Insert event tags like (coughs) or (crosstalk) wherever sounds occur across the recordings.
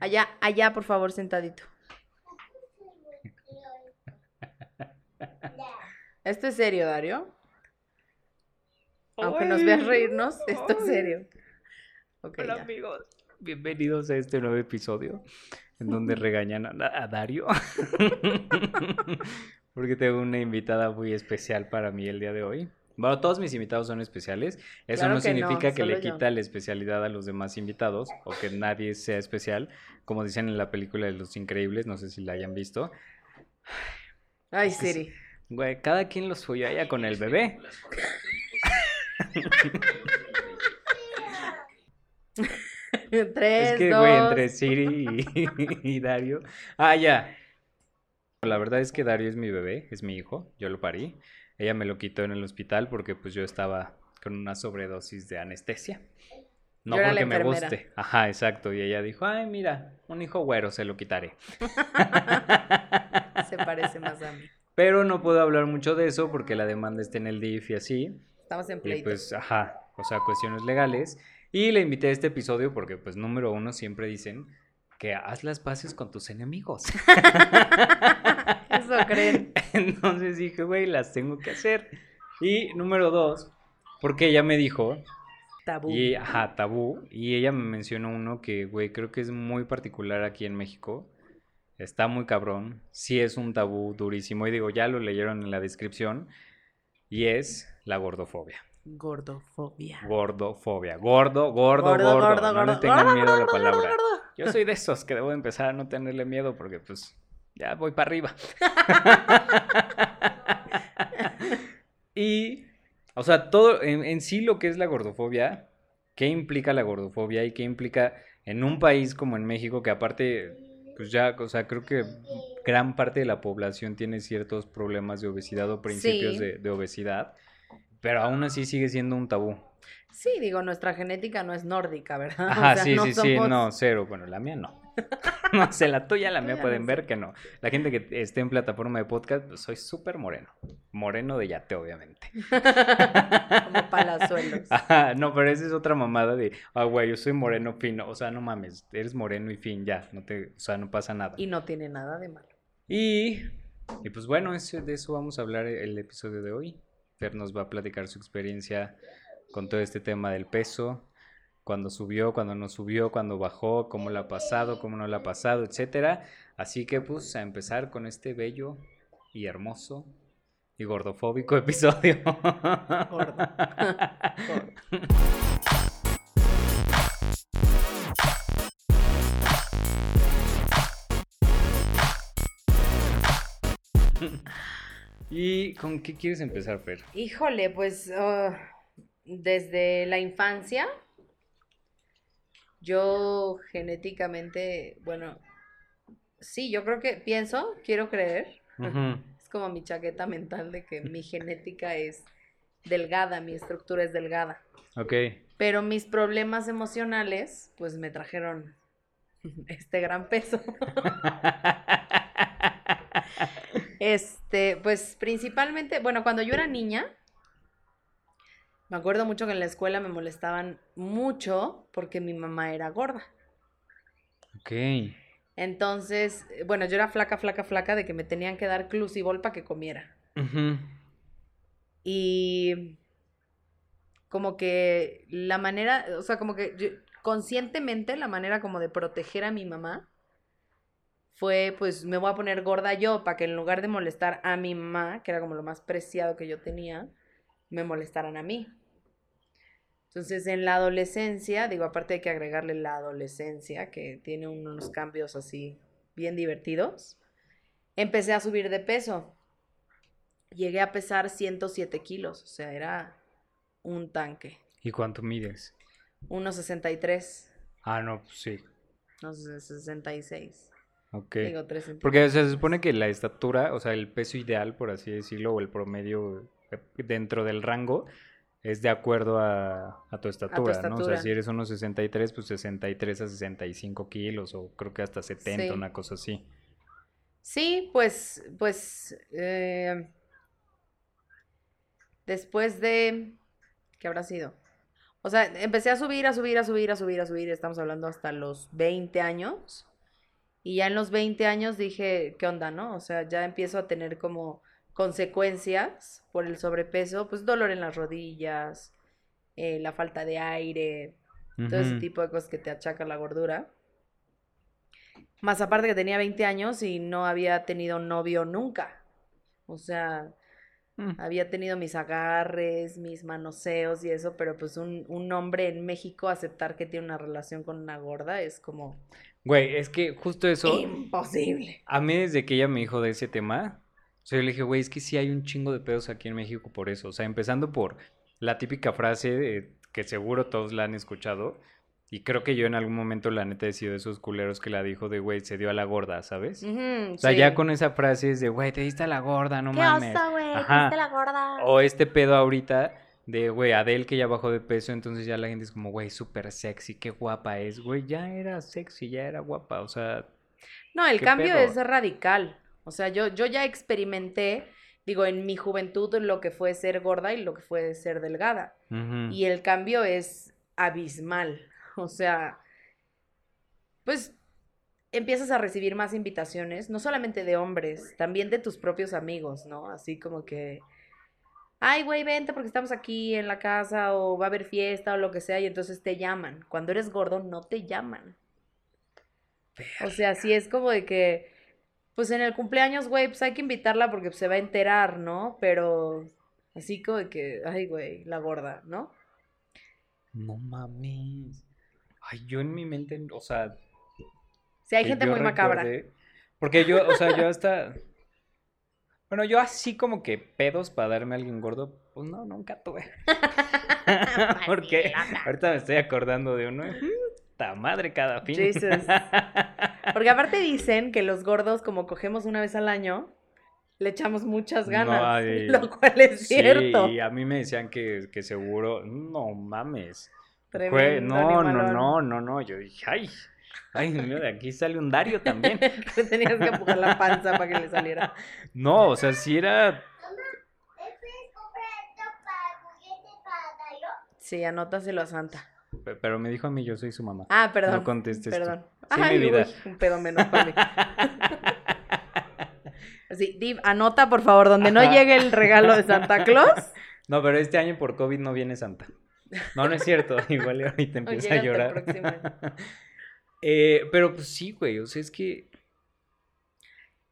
Allá, allá, por favor, sentadito. Esto es serio, Dario. Aunque nos veas reírnos, esto es serio. Hola amigos, bienvenidos a este nuevo episodio en donde (laughs) regañan a, Dario. (laughs) (laughs) Porque tengo una invitada muy especial para mí el día de hoy. Bueno, todos mis invitados son especiales. Eso no significa que le quita la especialidad a los demás invitados o que nadie sea especial, como dicen en la película de Los Increíbles, no sé si la hayan visto. Ay, Siri. Güey, cada quien lo suyo allá con el bebé. (laughs) Tres, es que, güey, entre Siri (laughs) y, Dario. Ah, ya. La verdad es que Dario es mi bebé, es mi hijo, yo lo parí. Ella me lo quitó en el hospital porque pues yo estaba con una sobredosis de anestesia. No porque me guste. Ajá, exacto. Y ella dijo, ay, mira, un hijo güero, se lo quitaré. (laughs) se parece más a mí. Pero no puedo hablar mucho de eso porque la demanda está en el DIF y así. Estamos en pleito. Y pues, ajá, o sea, cuestiones legales. Y le invité a este episodio porque, pues, número uno, siempre dicen que haz las paces con tus enemigos. (laughs) Eso creen. (laughs) Entonces dije, güey, las tengo que hacer. Y número dos, porque ella me dijo... Tabú. Y, ajá, tabú. Y ella me mencionó uno que, güey, creo que es muy particular aquí en México. Está muy cabrón. Sí es un tabú durísimo. Y digo, ya lo leyeron en la descripción. Y es la gordofobia. Gordofobia. Gordofobia. Gordo, gordo, gordo. no le tengan miedo a la palabra. Yo soy de esos que debo empezar a no tenerle miedo porque pues ya voy para arriba. (laughs) y, o sea, todo en, sí lo que es la gordofobia, qué implica la gordofobia y qué implica en un país como en México que aparte, pues ya, o sea, creo que gran parte de la población tiene ciertos problemas de obesidad o principios de obesidad pero aún así sigue siendo un tabú. Sí, digo, nuestra genética no es nórdica, ¿verdad? (laughs) Ajá, sí, sí, sí, no, cero. Bueno, la mía no. (laughs) no sé, la tuya, la mía pueden ver que no. La gente que esté en plataforma de podcast, pues soy súper moreno. Moreno de yate, obviamente. (laughs) Como palazuelos. Ajá, no, pero esa es otra mamada de, ah, güey, yo soy moreno fino. O sea, no mames, eres moreno y fin, ya. No te, o sea, no pasa nada. Y no tiene nada de malo. Y, y pues bueno, de eso vamos a hablar el episodio de hoy nos va a platicar su experiencia con todo este tema del peso, cuando subió, cuando no subió, cuando bajó, cómo lo ha pasado, cómo no lo ha pasado, etcétera. Así que pues a empezar con este bello y hermoso y gordofóbico (laughs) episodio. Gordo. (laughs) ¿Y con qué quieres empezar, Fer? Híjole, pues ah, desde la infancia, yo genéticamente, bueno, sí, yo creo que pienso, quiero creer, es como mi chaqueta mental de que mi genética es delgada, mi estructura es delgada. Ok. Pero mis problemas emocionales, pues me trajeron (laughs) este gran peso. (laughs) Este, pues principalmente, bueno, cuando yo era niña, me acuerdo mucho que en la escuela me molestaban mucho porque mi mamá era gorda. Ok. Entonces, bueno, yo era flaca, flaca, flaca de que me tenían que dar clusibol para que comiera. Y como que la manera, o sea, como que conscientemente la manera como de proteger a mi mamá fue, pues me voy a poner gorda yo para que en lugar de molestar a mi mamá, que era como lo más preciado que yo tenía, me molestaran a mí. Entonces, en la adolescencia, digo, aparte hay que agregarle la adolescencia, que tiene unos cambios así bien divertidos, empecé a subir de peso. Llegué a pesar 107 kilos, o sea, era un tanque. ¿Y cuánto mides? 1,63. Ah, no, pues sí. No, 66. Ok. Porque se supone que la estatura, o sea, el peso ideal, por así decirlo, o el promedio eh, dentro del rango, es de acuerdo a, tu, estatura, ¿no? O sea, si eres unos 63, pues 63 a 65 kilos, o creo que hasta 70, una cosa así. Sí, pues, pues, eh, después de, ¿qué habrá sido? O sea, empecé a subir, a subir, a subir, a subir, a subir, estamos hablando hasta los 20 años Y ya en los 20 años dije, ¿qué onda, no? O sea, ya empiezo a tener como consecuencias por el sobrepeso, pues dolor en las rodillas, eh, la falta de aire, todo ese tipo de cosas que te achaca la gordura. Más aparte que tenía 20 años y no había tenido novio nunca. O sea, Mm. había tenido mis agarres, mis manoseos y eso, pero pues un, un hombre en México aceptar que tiene una relación con una gorda es como Güey, es que justo eso, imposible. a mí desde que ella me dijo de ese tema, o sea, yo le dije, güey, es que sí hay un chingo de pedos aquí en México por eso. O sea, empezando por la típica frase de- que seguro todos la han escuchado. Y creo que yo en algún momento la neta he sido de esos culeros que la dijo de, güey, se dio a la gorda, ¿sabes? O sea, sí. ya con esa frase es de, güey, te diste a la gorda, no ¿Qué mames. oso, güey? Ajá. ¿Viste la gorda? O este pedo ahorita de, güey, Adele que ya bajó de peso, entonces ya la gente es como, güey, súper sexy, qué guapa es, güey, ya era sexy, ya era guapa, o sea, No, el ¿Qué cambio pedo? es radical. O sea, yo, yo ya experimenté, digo, en mi juventud lo que fue ser gorda y lo que fue ser delgada. Y el cambio es abismal. (laughs) O sea, pues empiezas a recibir más invitaciones, no solamente de hombres, también de tus propios amigos, ¿no? Así como que, ay, güey, vente porque estamos aquí en la casa o va a haber fiesta o lo que sea y entonces te llaman. Cuando eres gordo no te llaman. O sea, sí es como de que, pues en el cumpleaños, güey, pues hay que invitarla porque pues, se va a enterar, ¿no? Pero así como de que, ay, güey, la gorda, ¿no? No mames. Ay, yo en mi mente, o sea, Sí, hay gente muy macabra. Porque yo, o sea, yo hasta... Bueno, yo así como que pedos para darme a alguien gordo, pues no, nunca tuve. (laughs) Porque Mandilota. ahorita me estoy acordando de uno. ¡Ta madre cada fin! Jesus. (laughs) Porque aparte dicen que los gordos, como cogemos una vez al año, le echamos muchas No, ganas, (laughs) lo cual es Sí, cierto. y a mí me decían que, que seguro, no mames. Tremendo no, no, animalón. no, no, no. Yo dije, ay, ay, mira, de aquí sale un Dario también. Que (laughs) tenías que empujar la panza para que le saliera. No, o sea, sí era. Sí, anótaselo a Santa. pe- Pero me dijo a mí, yo soy su mamá. Ah, perdón. No contestes tú. Perdón. Sí, mi Ay, vida. uy, un pedo menos para mí. (laughs) Así, Div, anota por favor, donde no llegue el regalo de Santa Claus. No, pero este año por COVID no viene Santa. No, no es cierto. (laughs) Igual ahorita empieza a llorar. Eh, pero pues sí, güey. O sea, es que.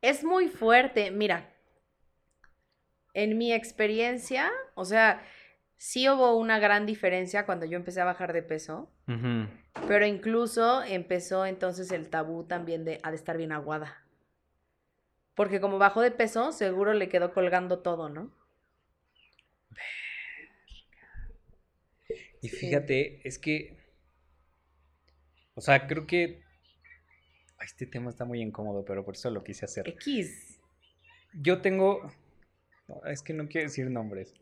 Es muy fuerte. Mira, en mi experiencia, o sea, sí hubo una gran diferencia cuando yo empecé a bajar de peso, pero incluso empezó entonces el tabú también de, ha de estar bien aguada. Porque como bajó de peso, seguro le quedó colgando todo, ¿no? Y Sí. fíjate, es que. O sea, creo que. Ay, Este tema está muy incómodo, pero por eso lo quise hacer. X. Yo tengo. no, es que no quiero decir nombres.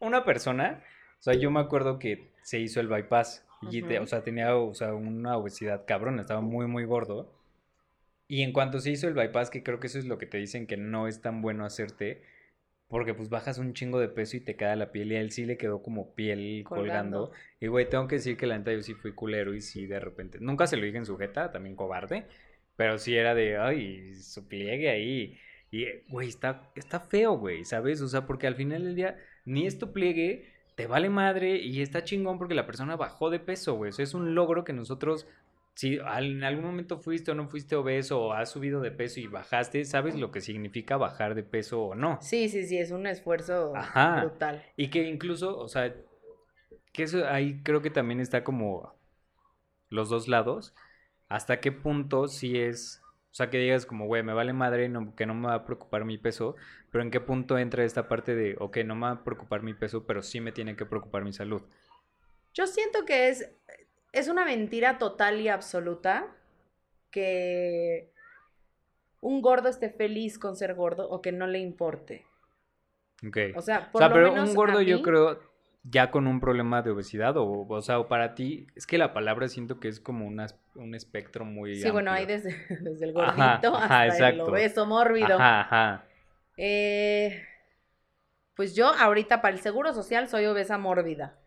Una persona. O sea, yo me acuerdo que se hizo el bypass. Y te- Ujú. o sea, tenía o sea, una obesidad cabrón. Estaba muy, muy gordo. Y en cuanto se hizo el bypass, que creo que eso es lo que te dicen que no es tan bueno hacerte. Porque pues bajas un chingo de peso y te queda la piel. Y a él sí le quedó como piel colgando. Colgando. Y güey, tengo que decir que la neta yo sí fui culero y sí de repente. Nunca se lo dije en sujeta, también cobarde. Pero sí era de, ay, su pliegue ahí. Y, güey, está, está feo, güey, ¿sabes? O sea, porque al final del día, ni es tu pliegue, te vale madre y está chingón porque la persona bajó de peso, güey. O sea, es un logro que nosotros, si en algún momento fuiste o no fuiste obeso o has subido de peso y bajaste, sabes lo que significa bajar de peso o no. Sí, sí, sí, es un esfuerzo Ajá. brutal. Y que incluso, o sea, que eso ahí creo que también está como los dos lados. ¿Hasta qué punto sí es, o sea, que digas como, güey, me vale madre, no, que no me va a preocupar mi peso, pero en qué punto entra esta parte de, ok, no me va a preocupar mi peso, pero sí me tiene que preocupar mi salud? Yo siento que es, es una mentira total y absoluta que un gordo esté feliz con ser gordo o que no le importe. Ok. O sea, O por sea, lo pero menos un gordo yo creo ya con un problema de obesidad o, o sea, o para ti, es que la palabra siento que es como una, un espectro muy Sí, bueno, hay desde, (laughs) desde el gordito ajá, hasta el obeso mórbido. Ajá, ajá. Eh, pues yo ahorita para el seguro social soy obesa mórbida.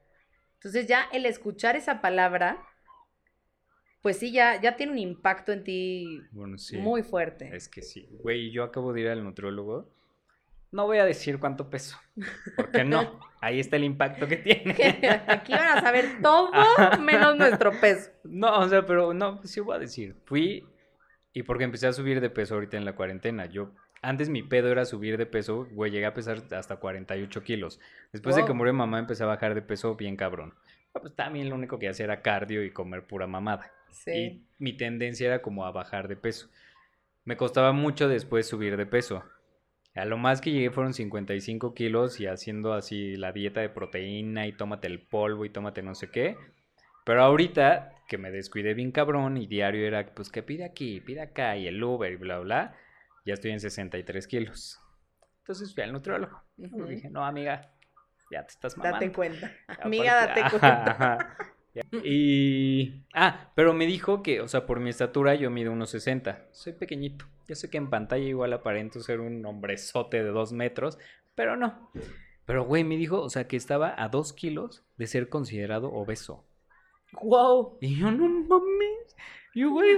Entonces ya el escuchar esa palabra, pues sí, ya, ya tiene un impacto en ti Bueno, sí. muy fuerte. Es que sí. Güey, yo acabo de ir al nutriólogo. No voy a decir cuánto peso. (laughs) Porque no. Ahí está el impacto que tiene. (laughs) Aquí van a saber todo menos nuestro peso. No, o sea, pero no, pues sí voy a decir. Fui y porque empecé a subir de peso ahorita en la cuarentena. Yo, antes mi pedo era subir de peso, güey, llegué a pesar hasta 48 kilos. Después de que murió mi mamá, empecé a bajar de peso bien cabrón. Pero, Pues también lo único que hacía era cardio y comer pura mamada. Sí. Y mi tendencia era como a bajar de peso. Me costaba mucho después subir de peso. A lo más que llegué fueron 55 kilos y haciendo así la dieta de proteína y tómate el polvo y tómate no sé qué. Pero ahorita que me descuidé bien cabrón y diario era pues que pide aquí, pide acá y el Uber y bla bla, ya estoy en 63 kilos. Entonces fui al nutriólogo. Le dije, no amiga, ya te estás mamando. Date cuenta. (laughs) Aparte- Amiga, date Ajá, cuenta. ajá. Y. Ah, pero me dijo que, o sea, por mi estatura yo mido unos 60. Soy pequeñito. Yo sé que en pantalla igual aparento ser un hombrezote de dos metros, pero no. Pero, güey, me dijo, o sea, que estaba a dos kilos de ser considerado obeso. Wow. Y yo, no mames. Yo, güey,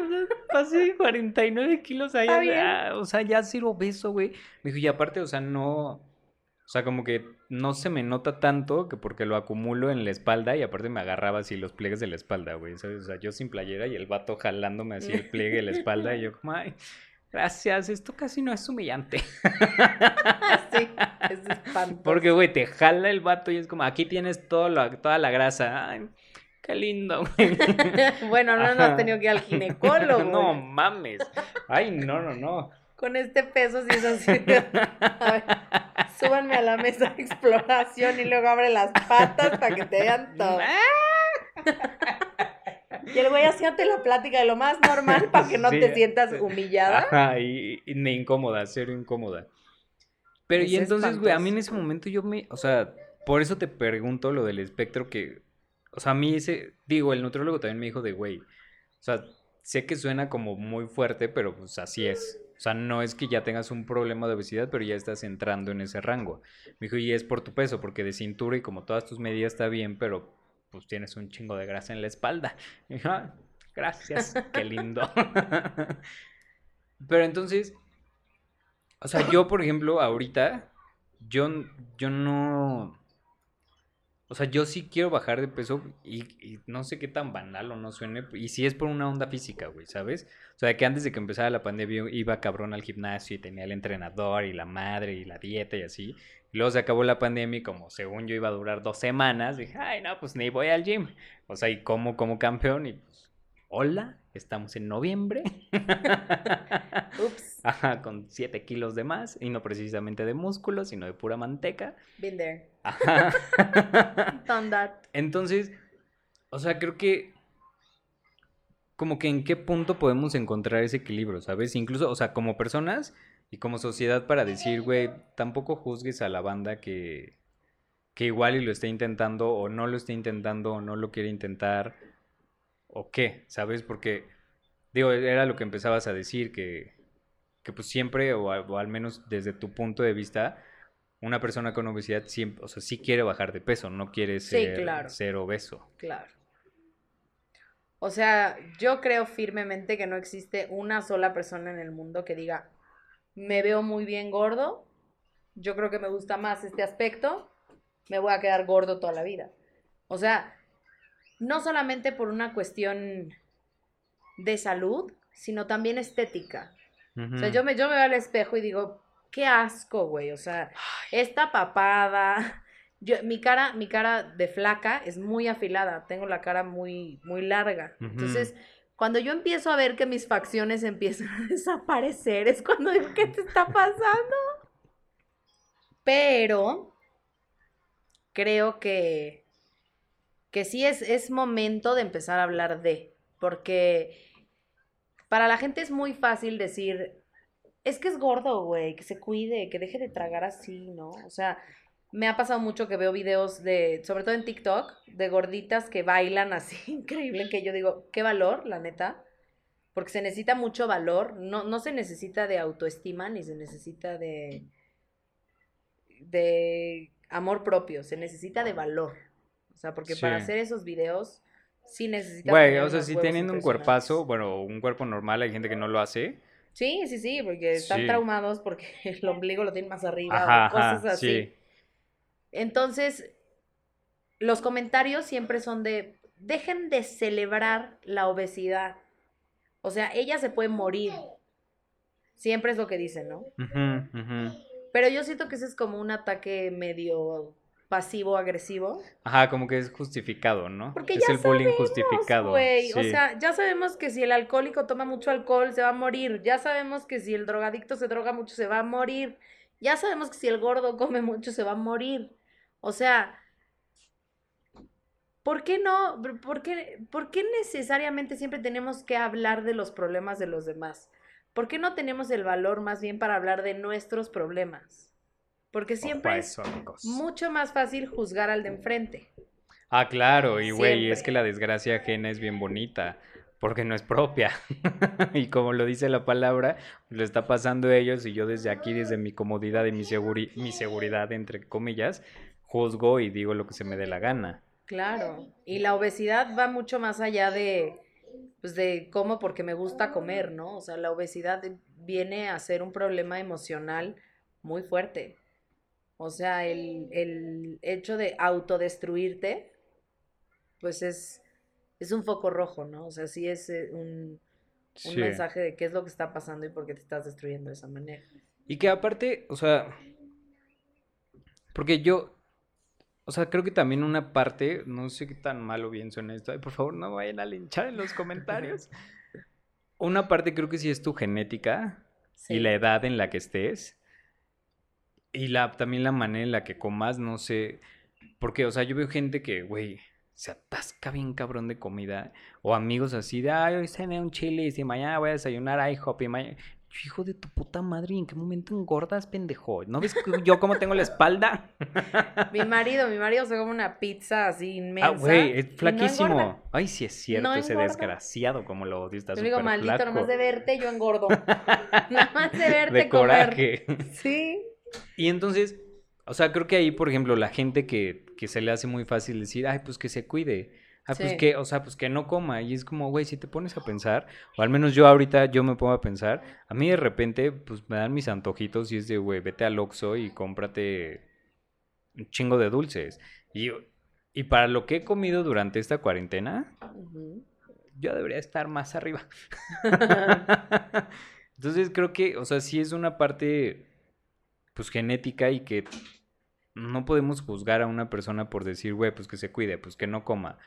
pasé de 49 kilos ahí. Está bien. ah, O sea, ya ser obeso, güey. Me dijo, y aparte, o sea, no. O sea, como que no se me nota tanto que porque lo acumulo en la espalda y aparte me agarraba así los pliegues de la espalda, güey. O sea, yo sin playera y el vato jalándome así el pliegue de la espalda y yo como, ay, gracias, esto casi no es humillante. (laughs) Sí, es espantoso. Porque, güey, te jala el vato y es como, aquí tienes todo lo- toda la grasa. Ay, qué lindo, (laughs) güey. bueno, no, no has tenido que ir al ginecólogo. (laughs) no mames. Ay, no, no, no. Con este peso sí es así. A ver, súbanme a la mesa de exploración y luego abre las patas para que te vean (laughs) todo. Y el güey haciéndote la plática de lo más normal para que no Sí. te sientas humillada. Ajá, y, y me incómoda, cero incómoda. Pero y Es entonces, güey, a mí en ese momento yo me, o sea, por eso te pregunto lo del espectro que, o sea, a mí ese, digo, el nutriólogo también me dijo de, güey, o sea, sé que suena como muy fuerte, pero pues así es. O sea, no es que ya tengas un problema de obesidad, pero ya estás entrando en ese rango. Me dijo, y es por tu peso, porque de cintura y como todas tus medidas está bien, pero pues tienes un chingo de grasa en la espalda. (laughs) Y "Ah, gracias, qué lindo. (laughs) pero entonces, o sea, yo, por ejemplo, ahorita, yo, yo no... O sea, yo sí quiero bajar de peso y, no sé qué tan banal o no suene. Y si es por una onda física, güey, ¿sabes? O sea, que antes de que empezara la pandemia iba cabrón al gimnasio y tenía el entrenador y la madre y la dieta y así. Y luego se acabó la pandemia y como según yo iba a durar dos semanas, dije, ay, no, pues ni voy al gym. O sea, y como como campeón y pues, hola, estamos en noviembre. (laughs) Ups, Ajá, con 7 kilos de más y no precisamente de músculo, sino de pura manteca. been there. Ajá. (laughs) Done that. Entonces, o sea, creo que como que en qué punto podemos encontrar ese equilibrio, ¿sabes? Incluso, o sea, como personas y como sociedad para decir, güey, tampoco juzgues a la banda que, que igual y lo está intentando o no lo está intentando o no lo quiere intentar o qué, ¿sabes? Porque, digo, era lo que empezabas a decir, que, que pues siempre, o, al menos desde tu punto de vista, una persona con obesidad siempre, o sea, sí quiere bajar de peso, no quiere Sí, ser, claro. ser obeso. Claro. O sea, yo creo firmemente que no existe una sola persona en el mundo que diga, me veo muy bien gordo, yo creo que me gusta más este aspecto, me voy a quedar gordo toda la vida. O sea, no solamente por una cuestión de salud, sino también estética. O sea, yo me, yo me veo al espejo y digo, qué asco, güey. O sea, esta papada. (laughs) Yo, mi cara, mi cara de flaca es muy afilada. Tengo la cara muy, muy larga. Entonces, cuando yo empiezo a ver que mis facciones (laughs) empiezan a desaparecer, es cuando digo, ¿qué te está pasando? Pero creo que, que sí es, es momento de empezar a hablar de. Porque para la gente es muy fácil decir, es que es gordo, güey, que se cuide, que deje de tragar así, ¿no? O sea, me ha pasado mucho que veo videos de, sobre todo en TikTok, de gorditas que bailan así, (laughs) increíble, que yo digo, qué valor, la neta, porque se necesita mucho valor, no, no se necesita de autoestima ni se necesita de, de amor propio, se necesita de valor. O sea, porque para hacer esos videos sí necesitas. Güey, o sea, si teniendo un cuerpazo, bueno, un cuerpo normal, hay gente que no lo hace. Sí, sí, sí, porque están Sí. traumados porque (laughs) el ombligo lo tienen más arriba Ajá, o cosas ajá, así. sí. Entonces, los comentarios siempre son de, dejen de celebrar la obesidad. O sea, ella se puede morir. Siempre es lo que dicen, ¿no? Pero yo siento que ese es como un ataque medio pasivo-agresivo. Ajá, como que es justificado, ¿no? Porque es ya el bullying sabemos. O sea, ya sabemos que si el alcohólico toma mucho alcohol se va a morir. Ya sabemos que si el drogadicto se droga mucho se va a morir. Ya sabemos que si el gordo come mucho se va a morir. O sea, ¿por qué no? ¿Por qué, por qué necesariamente siempre tenemos que hablar de los problemas de los demás? ¿Por qué no tenemos el valor más bien para hablar de nuestros problemas? Porque siempre es mucho más fácil juzgar al de enfrente. Ah, claro, y güey, es que la desgracia ajena es bien bonita, porque no es propia. (laughs) y como lo dice la palabra, lo está pasando a ellos y yo desde aquí, desde mi comodidad y mi, seguri- mi seguridad, entre comillas, juzgo y digo lo que se me dé la gana. Claro, y la obesidad va mucho más allá de, pues de cómo porque me gusta comer, ¿no? O sea, la obesidad viene a ser un problema emocional muy fuerte. O sea, el, el hecho de autodestruirte, pues es, es un foco rojo, ¿no? O sea, sí es eh, un, un Sí. mensaje de qué es lo que está pasando y por qué te estás destruyendo de esa manera. Y que aparte, o sea, porque yo, o sea, creo que también una parte, no sé qué tan malo o bien suena esto, ay, por favor no vayan a linchar en los comentarios. (laughs) Una parte creo que sí es tu genética y la edad en la que estés. Y la, también la manera en la que comas, no sé. Porque, o sea, yo veo gente que, güey, se atasca bien cabrón de comida. O amigos así de, ay, hoy cené un chile y mañana voy a desayunar IHOP y mañana... Hijo de tu puta madre, ¿en qué momento engordas, pendejo? ¿No ves que yo cómo tengo la espalda? (laughs) Mi marido, mi marido se come una pizza así inmensa. Ah, güey, es flaquísimo. Ay, sí es cierto, No ese engorda. desgraciado como lo odio, está Yo digo, maldito, nomás de verte yo engordo. (laughs) Nada más de verte De comer. coraje. Sí. Y entonces, o sea, creo que ahí, por ejemplo, la gente que, que se le hace muy fácil decir, ay, pues que se cuide. Ah, pues que, o sea, pues que no coma. Y es como, güey, si te pones a pensar, o al menos yo ahorita yo me pongo a pensar, a mí de repente, pues me dan mis antojitos y es de, güey, vete al Oxxo y cómprate un chingo de dulces. Y, y para lo que he comido durante esta cuarentena, yo debería estar más arriba. (laughs) (laughs) Entonces creo que, o sea, sí es una parte, pues genética y que no podemos juzgar a una persona por decir, güey, pues que se cuide, pues que no coma.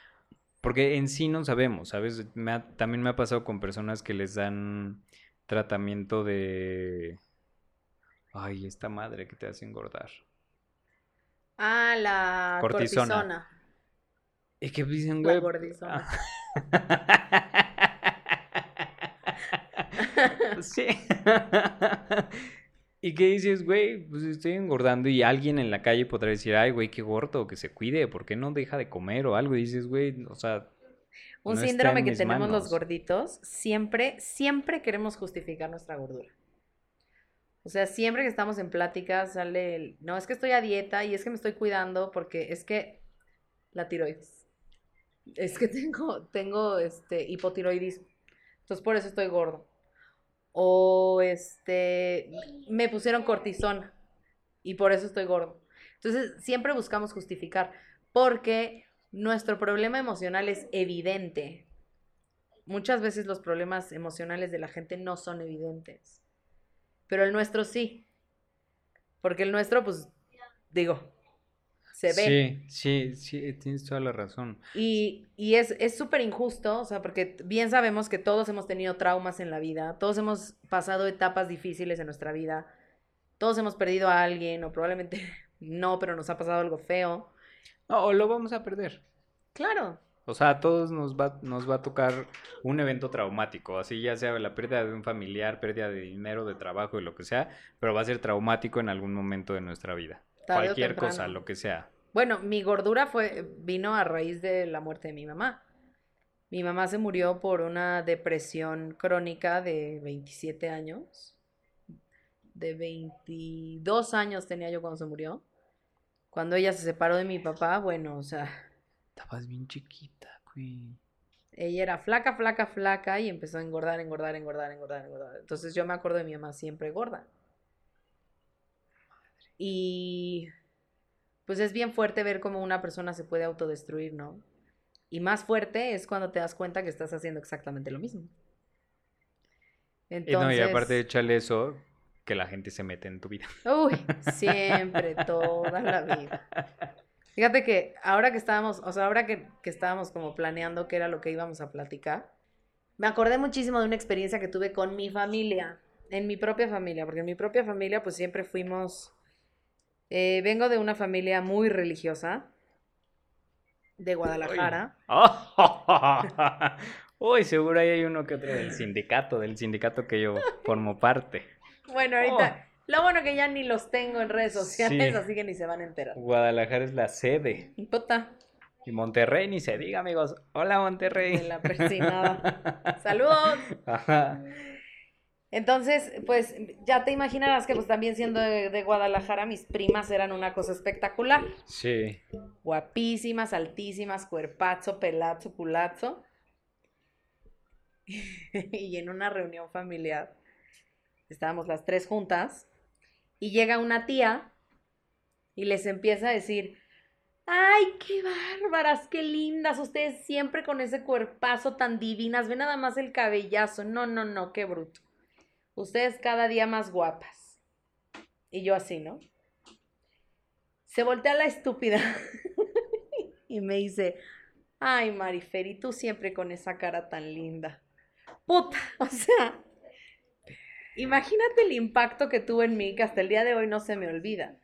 Porque en sí no sabemos, ¿sabes? Me ha- también me ha pasado con personas que les dan tratamiento de... Ay, esta madre que te hace engordar. Ah, la Cortisona. cortisona. Y que dicen, La güey... gordizona. (laughs) (laughs) sí. (laughs) ¿Y qué dices, güey? Pues estoy engordando y alguien en la calle podrá decir, ay, güey, qué gordo, que se cuide, ¿por qué no deja de comer o algo? Y dices, güey, o sea, Un no síndrome que tenemos los gorditos, siempre, siempre queremos justificar nuestra gordura. O sea, siempre que estamos en pláticas sale el, no, es que estoy a dieta y es que me estoy cuidando porque es que la tiroides. Es que (laughs) tengo, tengo este hipotiroidismo. Entonces por eso estoy gordo. O este, me pusieron cortisona y por eso estoy gordo. Entonces siempre buscamos justificar porque nuestro problema emocional es evidente. Muchas veces los problemas emocionales de la gente no son evidentes, pero el nuestro sí. Porque el nuestro, pues, digo, se ve. Sí, sí, sí, tienes toda la razón. Y, y es es súper injusto, o sea, porque bien sabemos que todos hemos tenido traumas en la vida, todos hemos pasado etapas difíciles en nuestra vida, todos hemos perdido a alguien, o probablemente (laughs) no, pero nos ha pasado algo feo. No, o lo vamos a perder. Claro, O sea, a todos nos va, nos va a tocar un evento traumático, así ya sea la pérdida de un familiar, pérdida de dinero, de trabajo, de lo que sea, pero va a ser traumático en algún momento de nuestra vida. Tarde Cualquier cosa, lo que sea. Bueno, mi gordura fue, vino a raíz de la muerte de mi mamá. Mi mamá se murió por una depresión crónica de 27 años. De 22 años tenía yo cuando se murió. Cuando ella se separó de mi papá, bueno, o sea, Estabas bien chiquita, güey. Ella era flaca, flaca, flaca y empezó a engordar, engordar, engordar, engordar, engordar. Entonces yo me acuerdo de mi mamá siempre gorda. Y pues es bien fuerte ver cómo una persona se puede autodestruir, ¿no? Y más fuerte es cuando te das cuenta que estás haciendo exactamente lo mismo. Y Entonces, no, y aparte échale eso, que la gente se mete en tu vida. Uy, (laughs) siempre, toda la vida. Fíjate que ahora que estábamos, o sea, ahora que, que estábamos como planeando qué era lo que íbamos a platicar, me acordé muchísimo de una experiencia que tuve con mi familia, en mi propia familia, porque en mi propia familia pues siempre fuimos, eh, vengo de una familia muy religiosa, de Guadalajara. (laughs) Uy, seguro ahí hay uno que otro del sindicato, del sindicato que yo formo parte. (laughs) Bueno, ahorita, lo bueno que ya ni los tengo en redes sociales, Sí. así que ni se van a enterar. Guadalajara es la sede. Puta, Y Monterrey ni se diga, amigos. Hola, de Monterrey. la persinada. (laughs) Saludos. Ajá. Entonces, pues ya te imaginarás que pues también siendo de, de Guadalajara, mis primas eran una cosa espectacular. Sí. Guapísimas, altísimas, cuerpazo, pelazo, culazo. (laughs) y en una reunión familiar, estábamos las tres juntas, y llega una tía y les empieza a decir, ¡ay, qué bárbaras, qué lindas! Ustedes siempre con ese cuerpazo tan divinas, ve nada más el cabellazo. No, no, no, qué bruto. Ustedes cada día más guapas. Y yo así, ¿no? Se voltea la estúpida (laughs) y me dice, ay Marifer, y tú siempre con esa cara tan linda. Puta, (laughs) o sea, imagínate el impacto que tuvo en mí que hasta el día de hoy no se me olvida.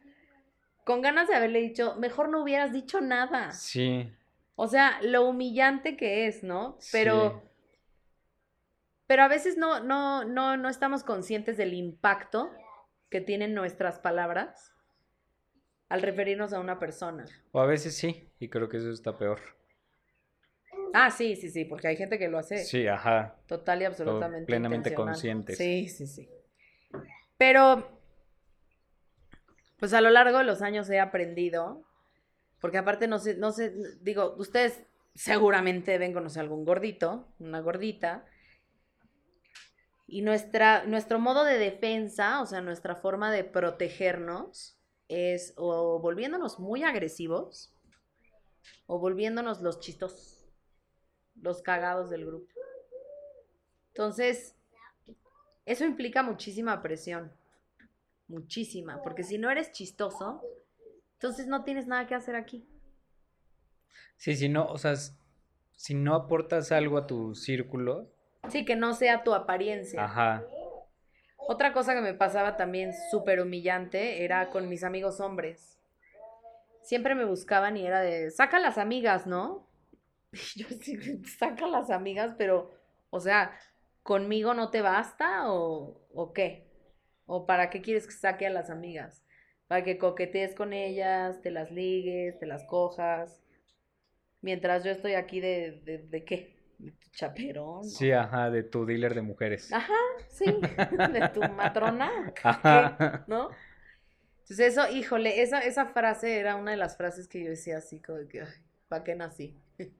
Con ganas de haberle dicho, mejor no hubieras dicho nada. Sí. O sea, lo humillante que es, ¿no? Pero, pero a veces no, no, no, no estamos conscientes del impacto que tienen nuestras palabras al referirnos a una persona. O a veces sí, y creo que eso está peor. Ah, sí, sí, sí, porque hay gente que lo hace Sí, ajá. total y absolutamente plenamente conscientes. Sí, sí, sí. Pero, pues a lo largo de los años he aprendido, porque aparte no sé, no sé, digo, ustedes seguramente deben conocer algún gordito, una gordita, y nuestra, nuestro modo de defensa, o sea, nuestra forma de protegernos es o volviéndonos muy agresivos o volviéndonos los chistosos, los cagados del grupo. Entonces, eso implica muchísima presión, muchísima, porque si no eres chistoso, entonces no tienes nada que hacer aquí. Sí, si no, o sea, si no aportas algo a tu círculo, Sí, que no sea tu apariencia. ajá. Otra cosa que me pasaba también súper humillante era con mis amigos hombres. Siempre me buscaban y era de, saca las amigas, ¿no? (laughs) Y yo así, saca las amigas, pero, o sea, ¿conmigo no te basta o, o qué? ¿O para qué quieres que saque a las amigas? Para que coquetees con ellas, te las ligues, te las cojas. Mientras yo estoy aquí de, de, de qué? ¿De tu chaperón? Sí, ajá, de tu dealer de mujeres. Ajá, sí, (laughs) de tu matrona. Ajá. ¿no? Entonces eso, híjole, esa, esa frase era una de las frases que yo decía así, como que, ay, ¿para qué nací? (laughs)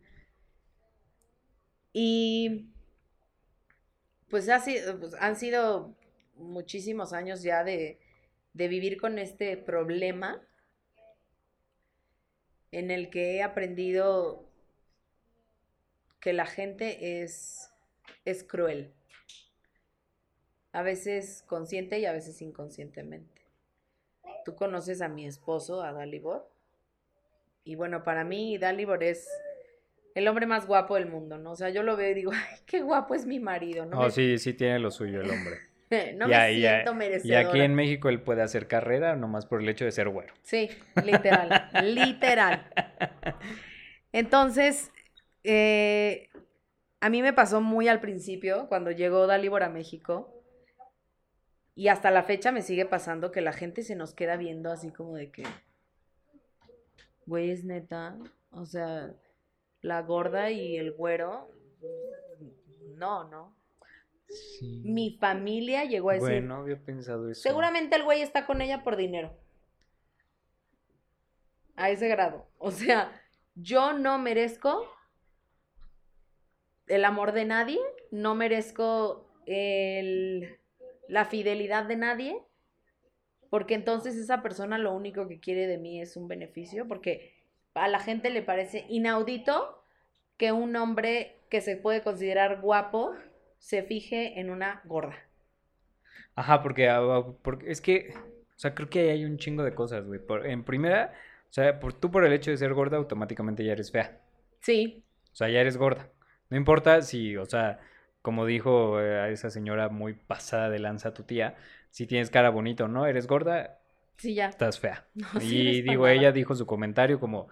Y pues, ha sido- pues, han sido muchísimos años ya de, de vivir con este problema en el que he aprendido que la gente es, es cruel. A veces consciente y a veces inconscientemente. Tú conoces a mi esposo, a Dalibor. Y bueno, para mí Dalibor es el hombre más guapo del mundo, ¿no? O sea, yo lo veo y digo, ay, qué guapo es mi marido, ¿no? Me, sí, sí tiene lo suyo el hombre. (laughs) no Ya, me siento Y aquí en México él puede hacer carrera nomás por el hecho de ser güero. Sí, literal, literal. (laughs) Entonces, eh, a mí me pasó muy al principio, cuando llegó Dalibor a México, y hasta la fecha me sigue pasando que la gente se nos queda viendo así como de que, güey, es neta, o sea, la gorda y el güero, no, no. Sí. Mi familia llegó a decir, Bueno, había pensado eso. Seguramente el güey está con ella por dinero. A ese grado. O sea, yo no merezco el amor de nadie, no merezco el, la fidelidad de nadie, porque entonces esa persona lo único que quiere de mí es un beneficio, porque a la gente le parece inaudito que un hombre que se puede considerar guapo se fije en una gorda. Ajá, porque, ah, porque es que, o sea, creo que ahí hay un chingo de cosas, güey. En primera, o sea, por, tú por el hecho de ser gorda, automáticamente ya eres fea. Sí, O sea, ya eres gorda. No importa si, o sea, como dijo eh, a esa señora muy pasada de lanza tu tía, si tienes cara bonita o no, eres gorda, sí, ya. estás fea. (laughs) No y digo, nada. ella dijo su comentario como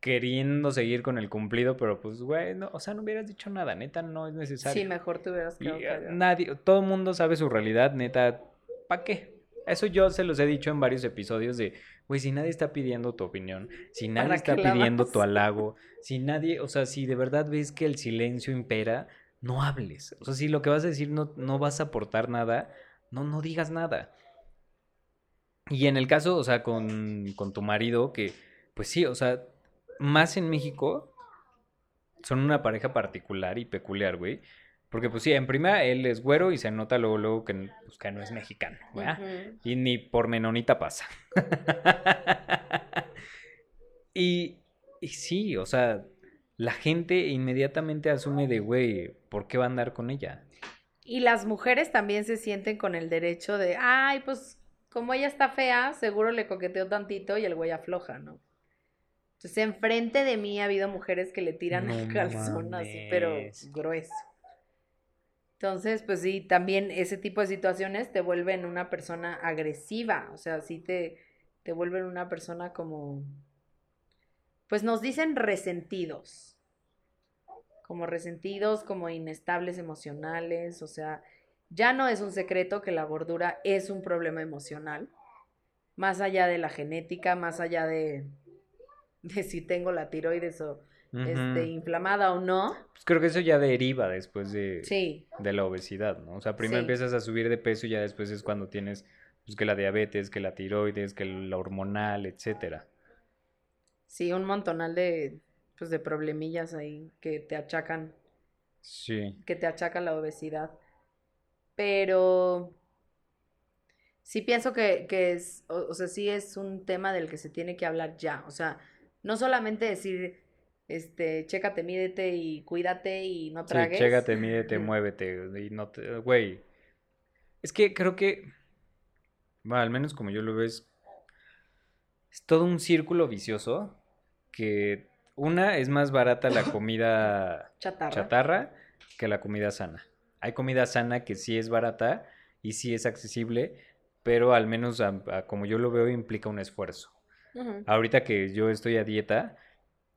queriendo seguir con el cumplido, pero pues, güey, no, o sea, no hubieras dicho nada, neta, no es necesario. Sí, mejor te hubieras Y, quedado eh, callado. nadie, todo el mundo sabe su realidad, neta, ¿para qué? Eso yo se los he dicho en varios episodios de, güey, si nadie está pidiendo tu opinión, si nadie ¿Para está pidiendo tu halago, si nadie, o sea, si de verdad ves que el silencio impera, no hables. O sea, si lo que vas a decir no, no vas a aportar nada, no, no digas nada. Y en el caso, o sea, con, con tu marido, que, pues sí, o sea, más en México, son una pareja particular y peculiar, güey. Porque, pues sí, en primera, él es güero y se nota luego, luego que, pues, que no es mexicano, ¿verdad? Y ni por menonita pasa. (laughs) y, y sí, o sea, la gente inmediatamente asume de, güey, ¿por qué va a andar con ella? Y las mujeres también se sienten con el derecho de, ay, pues como ella está fea, seguro le coqueteó tantito y el güey afloja, ¿no? Entonces, enfrente de mí ha habido mujeres que le tiran No el calzón así, pero grueso. Entonces, pues sí, también ese tipo de situaciones te vuelven una persona agresiva, o sea, sí te, te vuelven una persona como, pues nos dicen resentidos, como resentidos, como inestables emocionales, o sea, ya no es un secreto que la gordura es un problema emocional, más allá de la genética, más allá de, (laughs) de si tengo la tiroides o este, inflamada o no. Pues creo que eso ya deriva después de, Sí, de la obesidad, ¿no? O sea, primero Sí. empiezas a subir de peso y ya después es cuando tienes pues, que la diabetes, que la tiroides, que la hormonal, etcétera. sí, un montonal de, pues, de problemillas ahí que te achacan, Sí. que te achacan la obesidad. Pero sí pienso que, que es, o, o sea, sí es un tema del que se tiene que hablar ya. O sea, no solamente decir, este, chécate, mídete y cuídate y no Sí, tragues. chégate, mídete, Ujú. muévete y no te... Güey, es que creo que, bueno, al menos como yo lo veo, es, es todo un círculo vicioso que una es más barata la comida (laughs) Chatarra. chatarra que la comida sana. Hay comida sana que sí es barata y sí es accesible, pero al menos a- a como yo lo veo implica un esfuerzo. Ahorita que yo estoy a dieta,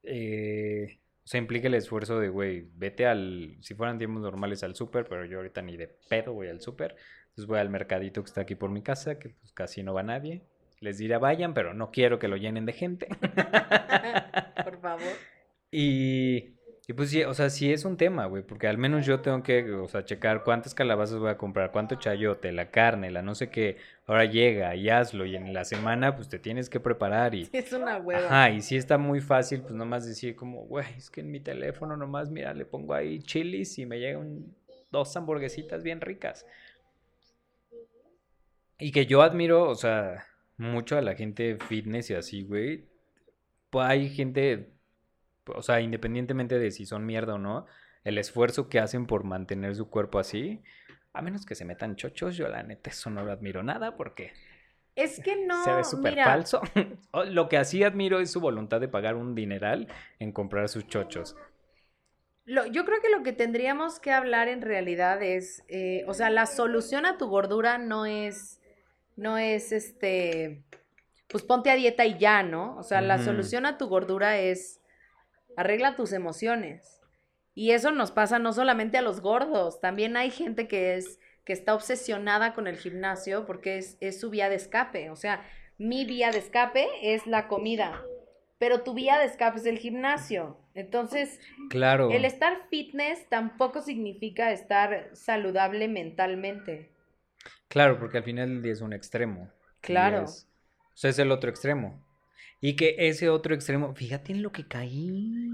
eh, o sea, implica el esfuerzo de, güey, vete al, si fueran tiempos normales al súper, pero yo ahorita ni de pedo voy al súper. Entonces voy al mercadito que está aquí por mi casa, que pues casi no va nadie. Les diré vayan, pero no quiero que lo llenen de gente. (laughs) Por favor. (laughs) Y, y pues sí, o sea, sí es un tema, güey, porque al menos yo tengo que, o sea, checar cuántas calabazas voy a comprar, cuánto chayote, la carne, la no sé qué. Ahora llega y hazlo y en la semana pues te tienes que preparar y... (laughs) Sí, es una hueva. Ajá, y sí está muy fácil, pues nomás decir como, güey, es que en mi teléfono nomás, mira, le pongo ahí chilis y me llegan dos hamburguesitas bien ricas. Y que yo admiro, o sea, mucho a la gente fitness y así, güey. Pues hay gente, o sea, independientemente de si son mierda o no, el esfuerzo que hacen por mantener su cuerpo así, a menos que se metan chochos, yo la neta eso no lo admiro nada porque Es que no, se ve súper falso. (laughs) Lo que así admiro es su voluntad de pagar un dineral en comprar sus chochos. Lo- yo creo que lo que tendríamos que hablar en realidad es, eh, o sea, la solución a tu gordura no es, no es este, pues ponte a dieta y ya, ¿no? O sea, la solución a tu gordura es arregla tus emociones. Y eso nos pasa no solamente a los gordos, también hay gente que es, que está obsesionada con el gimnasio porque es, es su vía de escape. O sea, mi vía de escape es la comida, pero tu vía de escape es el gimnasio. Entonces, Claro. el estar fitness tampoco significa estar saludable mentalmente. Claro, porque al final del día es un extremo. Claro. es- o sea, es el otro extremo. Y que ese otro extremo, fíjate en lo que caí.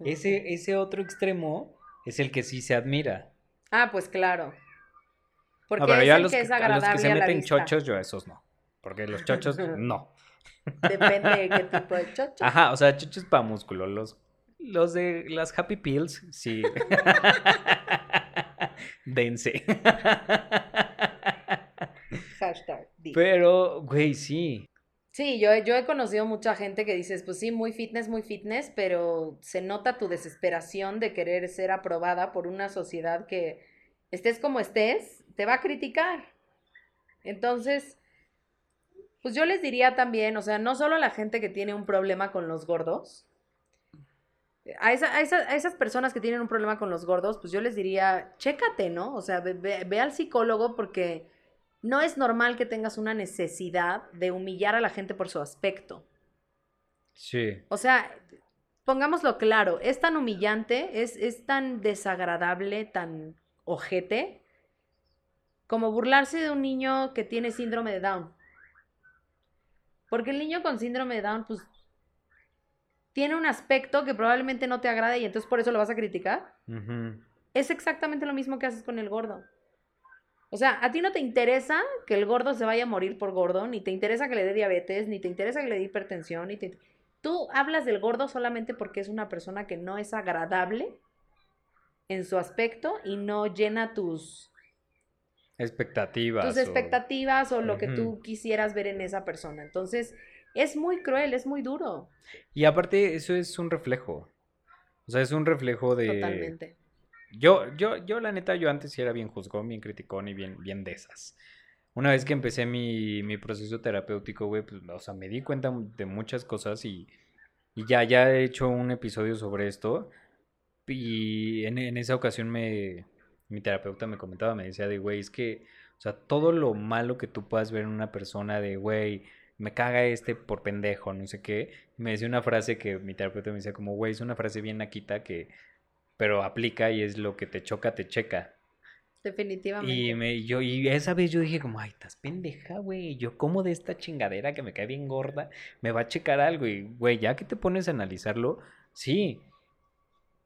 Ese, ese otro extremo es el que sí se admira. Ah, pues claro. Porque No, pero es yo a los que es a los agradable que se meten vista. chochos, yo a esos no. Porque los chochos, (laughs) no. Depende de qué tipo de (laughs) chocho. Ajá, o sea, chochos para músculo. Los, los de las Happy Pills, sí. (laughs) Dense. Hashtag. Pero, güey, sí. Sí, yo, yo he conocido mucha gente que dices, pues sí, muy fitness, muy fitness, pero se nota tu desesperación de querer ser aprobada por una sociedad que estés como estés, te va a criticar. Entonces, pues yo les diría también, o sea, no solo a la gente que tiene un problema con los gordos, a, esa- a esa- a esas personas que tienen un problema con los gordos, pues yo les diría, chécate, ¿no? O sea, ve- ve al psicólogo porque no es normal que tengas una necesidad de humillar a la gente por su aspecto. Sí. O sea, pongámoslo claro, es tan humillante, es, es tan desagradable, tan ojete, como burlarse de un niño que tiene síndrome de Down. Porque el niño con síndrome de Down, pues, tiene un aspecto que probablemente no te agrade y entonces por eso lo vas a criticar. Es exactamente lo mismo que haces con el gordo. O sea, a ti no te interesa que el gordo se vaya a morir por gordo, ni te interesa que le dé diabetes, ni te interesa que le dé hipertensión, ni te... Tú hablas del gordo solamente porque es una persona que no es agradable en su aspecto y no llena tus, Expectativas. tus expectativas o lo que tú quisieras ver en esa persona. Entonces, es muy cruel, es muy duro. Y aparte, eso es un reflejo. O sea, es un reflejo de. Totalmente. Yo, yo, yo, la neta, yo antes sí era bien juzgón, bien criticón y bien, bien de esas. Una vez que empecé mi, mi proceso terapéutico, güey, pues, o sea, me di cuenta de muchas cosas y, y ya, ya he hecho un episodio sobre esto. Y en, en esa ocasión me, mi terapeuta me comentaba, me decía de, güey, es que, o sea, todo lo malo que tú puedas ver en una persona de, güey, me caga este por pendejo, no sé qué. Me decía una frase que mi terapeuta me decía como, güey, es una frase bien naquita que, pero aplica y es lo que te choca, te checa. Definitivamente. Y me, yo, y esa vez yo dije como, ay, estás pendeja, güey. Yo como de esta chingadera que me cae bien gorda, me va a checar algo. Y, güey, ya que te pones a analizarlo, sí.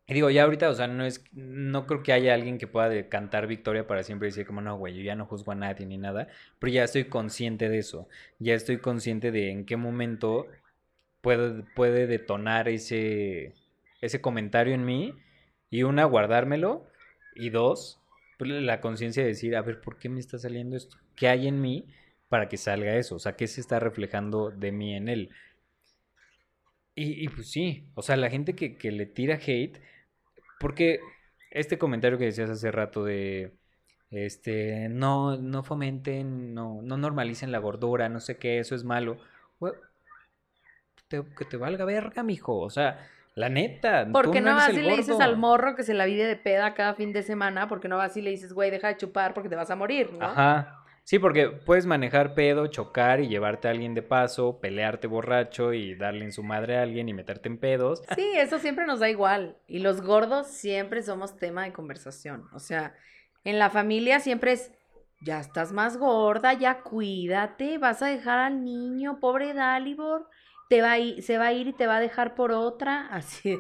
Y digo, ya ahorita, o sea, no es, no creo que haya alguien que pueda cantar victoria para siempre y decir como, no, güey, yo ya no juzgo a nadie ni nada. Pero ya estoy consciente de eso. Ya estoy consciente de en qué momento puede, puede detonar ese, ese comentario en mí. Y una, guardármelo. Y dos, pues, la conciencia de decir, a ver, ¿por qué me está saliendo esto? ¿Qué hay en mí para que salga eso? O sea, ¿qué se está reflejando de mí en él? Y, y pues sí, o sea, la gente que, que le tira hate, porque este comentario que decías hace rato de, este, no, no fomenten, no, no normalicen la gordura, no sé qué, eso es malo. Que te valga verga, mijo, o sea, la neta. tú Porque no vas y le dices al morro que se la vive de peda cada fin de semana, porque no vas y le dices, güey, deja de chupar porque te vas a morir, ¿no? Ajá. Sí, porque puedes manejar pedo, chocar y llevarte a alguien de paso, pelearte borracho y darle en su madre a alguien y meterte en pedos. Sí, eso siempre nos da igual. Y los gordos siempre somos tema de conversación. O sea, en la familia siempre es, ya estás más gorda, ya cuídate, vas a dejar al niño, pobre Dalibor, te va a ir, se va a ir y te va a dejar por otra. Así.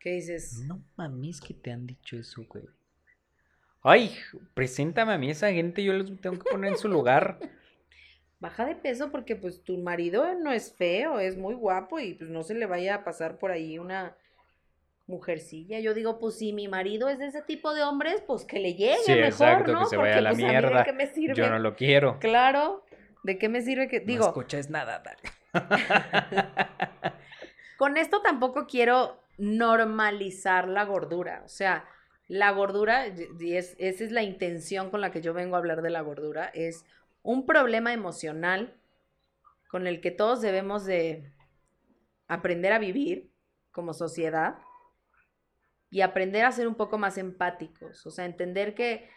¿Qué dices? No mames que te han dicho eso, güey. Ay, preséntame a mí esa gente, yo los tengo que poner en su lugar. (laughs) Baja de peso porque pues tu marido no es feo, es muy guapo y pues no se le vaya a pasar por ahí una mujercilla. Yo digo, pues si mi marido es de ese tipo de hombres, pues que le llegue Sí, mejor, exacto, que ¿no? se vaya a la pues, mí mierda. ¿de qué me sirve? Yo no lo quiero. Claro, ¿de qué me sirve que No digo? escuches nada, dale. (laughs) Con esto tampoco quiero normalizar la gordura. O sea, la gordura, y es, esa es la intención con la que yo vengo a hablar de la gordura, es un problema emocional con el que todos debemos de aprender a vivir como sociedad y aprender a ser un poco más empáticos. O sea, entender que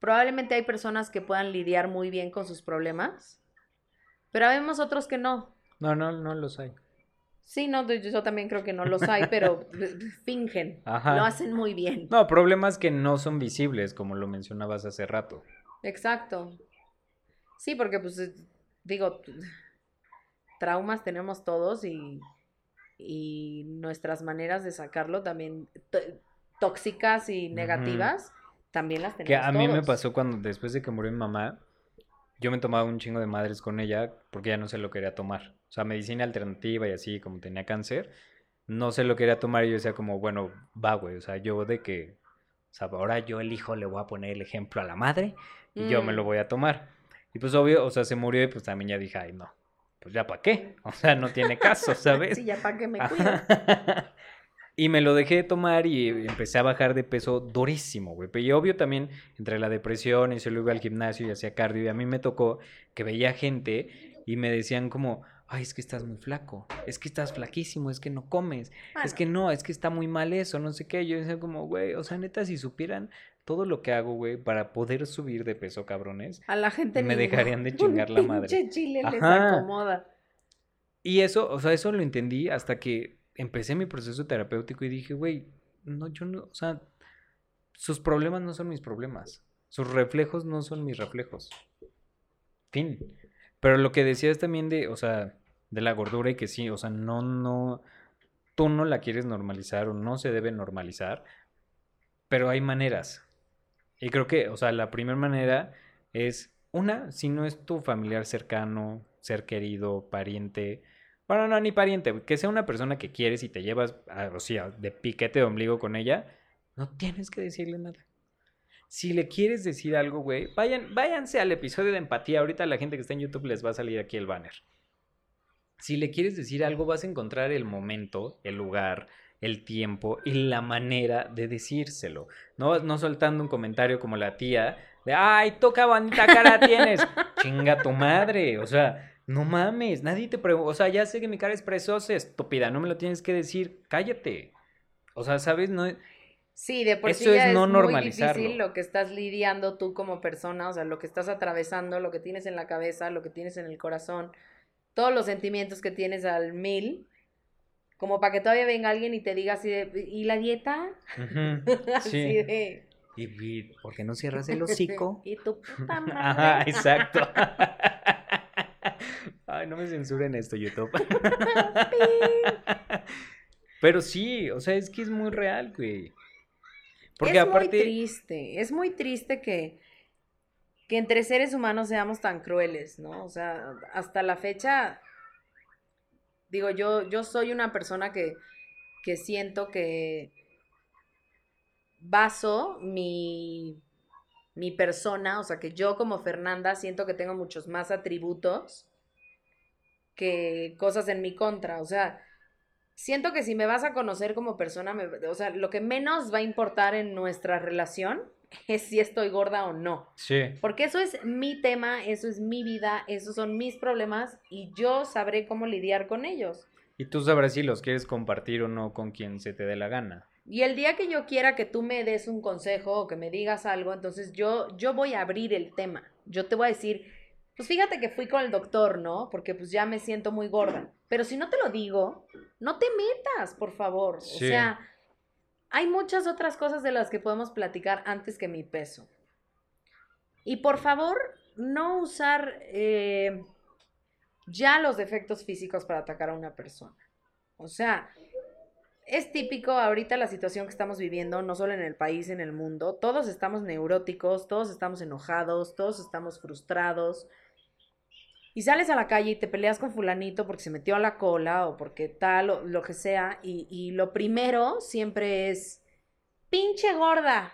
probablemente hay personas que puedan lidiar muy bien con sus problemas, pero vemos otros que no. No, no, no los hay. Sí, no, yo, también creo que no los hay, pero (laughs) fingen. Ajá. Lo hacen muy bien. No, problemas que no son visibles, como lo mencionabas hace rato. Exacto. Sí, porque pues eh, digo, traumas tenemos todos y, y nuestras maneras de sacarlo también. tóxicas y negativas, también las Que tenemos a mí me pasó cuando después de que murió mi mamá, yo me tomaba un chingo de madres con ella porque ya no se lo quería tomar. O sea, medicina alternativa y así, como tenía cáncer, no se lo quería tomar y yo decía como, bueno, va, güey, o sea, yo de que, o sea, ahora yo el hijo le voy a poner el ejemplo a la madre y yo me lo Mm. voy a tomar. Y pues obvio, o sea, se murió y pues también ya dije, ay, no, pues ya para qué, (laughs) o sea, no tiene caso, (laughs) ¿sabes? Sí, ya para que me cuido. (laughs) Y me lo dejé de tomar y empecé a bajar de peso durísimo, güey. Pero y obvio también entre la depresión y solo iba al gimnasio y hacía cardio. Y a mí me tocó que veía gente y me decían como, ay, es que estás muy flaco, es que estás flaquísimo, es que no comes, es Bueno, que no, es que está muy mal eso, no sé qué. Yo decía como, güey, o sea, neta, si supieran todo lo que hago, güey, para poder subir de peso, cabrones. a la gente me dejarían de (laughs) un chingar la madre. chile les Ajá. acomoda. Y eso, o sea, eso lo entendí hasta que empecé mi proceso terapéutico y dije, güey, no, yo no, o sea, sus problemas no son mis problemas, sus reflejos no son mis reflejos. Fin. Pero lo que decías también de, o sea, de la gordura y que sí, o sea, no, no, tú no la quieres normalizar o no se debe normalizar, pero hay maneras. Y creo que, o sea, la primera manera es, una, si no es tu familiar cercano, ser querido, pariente, bueno, no, ni pariente, que sea una persona que quieres y te llevas, a- o sea, de piquete de ombligo con ella, no tienes que decirle nada. Si le quieres decir algo, güey, vayan, váyanse al episodio de empatía. Ahorita la gente que está en YouTube les va a salir aquí el banner. Si le quieres decir algo, vas a encontrar el momento, el lugar, el tiempo y la manera de decírselo. No, no soltando un comentario como la tía de, ay, toca bonita cara tienes. (laughs) Chinga tu madre. O sea, no mames, nadie te pregunta. O sea, ya sé que mi cara es preciosa, estúpida, no me lo tienes que decir. Cállate. O sea, ¿sabes? No, Sí, de por sí ya es es no muy normalizarlo. difícil lo que estás lidiando tú como persona, o sea, lo que estás atravesando, lo que tienes en la cabeza, lo que tienes en el corazón, todos los sentimientos que tienes al mil, como para que todavía venga alguien y te diga así de, ¿y la dieta? Ujú, (laughs) Así sí. de, ¿Y, y por qué no cierras el hocico? (laughs) y tu puta (laughs) madre. Ajá, exacto. Ay, no me censuren esto, YouTube. (laughs) Pero sí, o sea, es que es muy real, güey. Porque es aparte. muy triste, es muy triste que, que entre seres humanos seamos tan crueles, ¿no? O sea, hasta la fecha, digo, yo, yo soy una persona que, que siento que baso mi, mi persona, o sea, que yo como Fernanda siento que tengo muchos más atributos que cosas en mi contra, o sea, siento que si me vas a conocer como persona, me- o sea, lo que menos va a importar en nuestra relación (laughs) es si estoy gorda o no. Sí. Porque eso es mi tema, eso es mi vida, esos son mis problemas y yo sabré cómo lidiar con ellos. Y tú sabrás si los quieres compartir o no con quien se te dé la gana. Y el día que yo quiera que tú me des un consejo o que me digas algo, entonces yo, yo voy a abrir el tema. Yo te voy a decir, pues fíjate que fui con el doctor, ¿no? Porque pues ya me siento muy gorda. Pero si no te lo digo, no te metas, por favor. Sí. O sea, hay muchas otras cosas de las que podemos platicar antes que mi peso. Y por favor, no usar eh, ya los defectos físicos para atacar a una persona. O sea, es típico ahorita la situación que estamos viviendo, no solo en el país, en el mundo. Todos estamos neuróticos, todos estamos enojados, todos estamos frustrados. Y sales a la calle y te peleas con fulanito porque se metió a la cola o porque tal o lo que sea. Y, y lo primero siempre es, pinche gorda.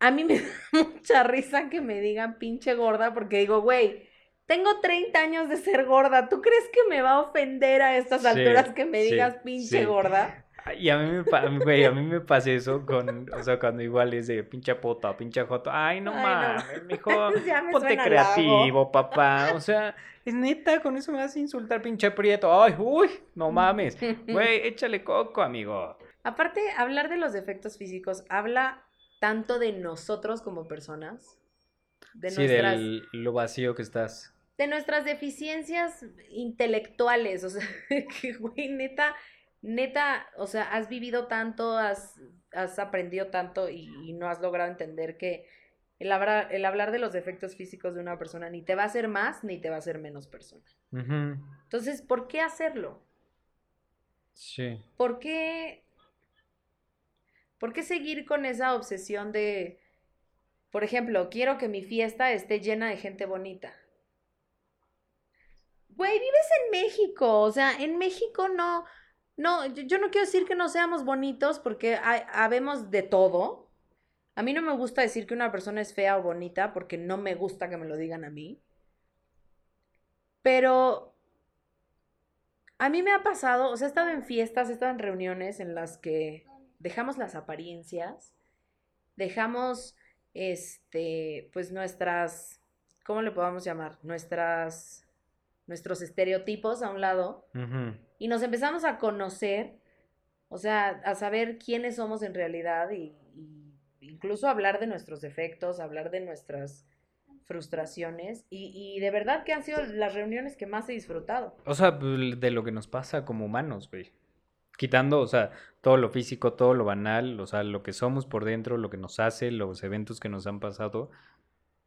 A mí (laughs) me da mucha risa que me digan pinche gorda porque digo, güey, tengo 30 años de ser gorda. ¿Tú crees que me va a ofender a estas Sí, alturas que me sí, digas pinche sí. gorda? (laughs) Y a mí me, güey, a mí me pasa eso con, o sea, cuando igual es de pinche puta, pinche joto. Ay, no no. mames, mijo, (laughs) me ponte creativo, papá. O sea, es neta, con eso me vas a insultar, pinche prieto. Ay, uy, no mames. Güey, (laughs) échale coco, amigo. Aparte, hablar de los defectos físicos habla tanto de nosotros como personas, de, sí, nuestras, del lo vacío que estás. de nuestras deficiencias intelectuales. O sea, que, güey, neta, neta, o sea, has vivido tanto, has, has aprendido tanto y, y no has logrado entender que el hablar, el hablar de los defectos físicos de una persona ni te va a hacer más ni te va a hacer menos persona. Entonces, ¿por qué hacerlo? Sí. ¿Por qué? ¿Por qué seguir con esa obsesión de, por ejemplo, quiero que mi fiesta esté llena de gente bonita? Güey, vives en México, o sea, en México no, no, yo, no quiero decir que no seamos bonitos porque habemos de todo. A mí no me gusta decir que una persona es fea o bonita porque no me gusta que me lo digan a mí. Pero a mí me ha pasado, o sea, he estado en fiestas, he estado en reuniones en las que dejamos las apariencias, dejamos, este, pues nuestras, ¿cómo le podemos llamar? Nuestras, nuestros estereotipos a un lado y nos empezamos a conocer, o sea, a saber quiénes somos en realidad y, y incluso hablar de nuestros defectos, hablar de nuestras frustraciones y, y de verdad que han sido las reuniones que más he disfrutado. O sea, pues, de lo que nos pasa como humanos, güey. Quitando, o sea, todo lo físico, todo lo banal, o sea, lo que somos por dentro, lo que nos hace, los eventos que nos han pasado,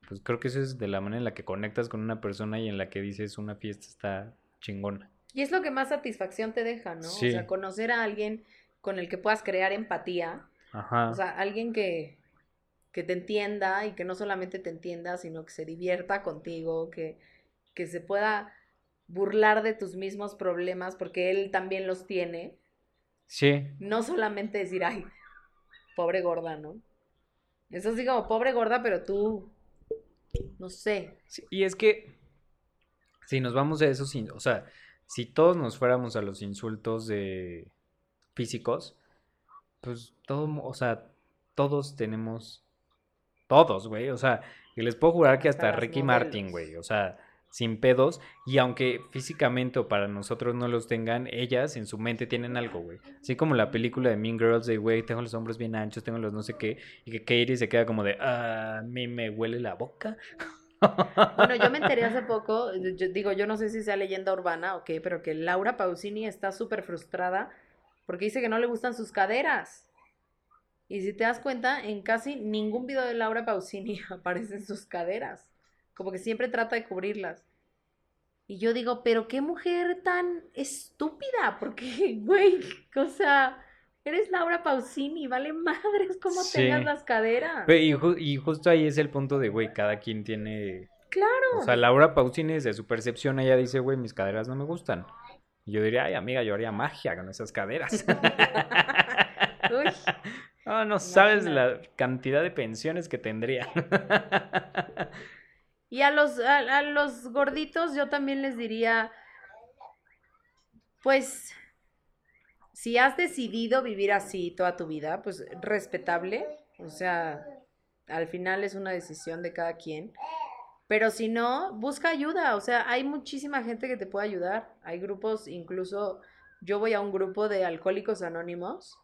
pues creo que eso es de la manera en la que conectas con una persona y en la que dices una fiesta está chingona. Y es lo que más satisfacción te deja, ¿no? Sí. O sea, conocer a alguien con el que puedas crear empatía, Ajá. o sea, alguien que, que te entienda y que no solamente te entienda, sino que se divierta contigo, que, que se pueda burlar de tus mismos problemas porque él también los tiene. sí, No solamente decir, ay, pobre gorda, ¿no? Eso sí como pobre gorda, pero tú, no sé. Sí, y es que si nos vamos a eso, sin- o sea, si todos nos fuéramos a los insultos de físicos, pues todo, o sea, todos tenemos, todos, güey, o sea, y les puedo jurar que Hasta Ricky Martin, güey, o sea, sin pedos, y aunque físicamente o para nosotros no los tengan, ellas en su mente tienen algo, güey. Así como la película de Mean Girls de, güey, tengo los hombros bien anchos, tengo los no sé qué, y que Katie se queda como de, "Ah, a mí me huele la boca. Bueno, yo me (laughs) enteré hace poco, yo digo, yo no sé si sea leyenda urbana o qué, pero que Laura Pausini está súper frustrada porque dice que no le gustan sus caderas. Y si te das cuenta, en casi ningún video de Laura Pausini (laughs) aparecen sus caderas. Como que siempre trata de cubrirlas. Y yo digo, pero qué mujer tan estúpida, porque, (laughs) güey, o sea, eres Laura Pausini, vale madres cómo Sí. tengas las caderas. Y, ju- y justo ahí es el punto de, güey, cada quien tiene... Claro. O sea, Laura Pausini, desde su percepción, ella dice, güey, mis caderas no me gustan. Y yo diría, ay, amiga, yo haría magia con esas caderas. (laughs) Uy. (laughs) No, no sabes la cantidad de pensiones que tendría. Y a los, a, a los gorditos yo también les diría, pues, si has decidido vivir así toda tu vida, pues respetable, o sea, al final es una decisión de cada quien. Pero si no, busca ayuda, o sea, hay muchísima gente que te puede ayudar. Hay grupos, incluso yo voy a un grupo de alcohólicos anónimos,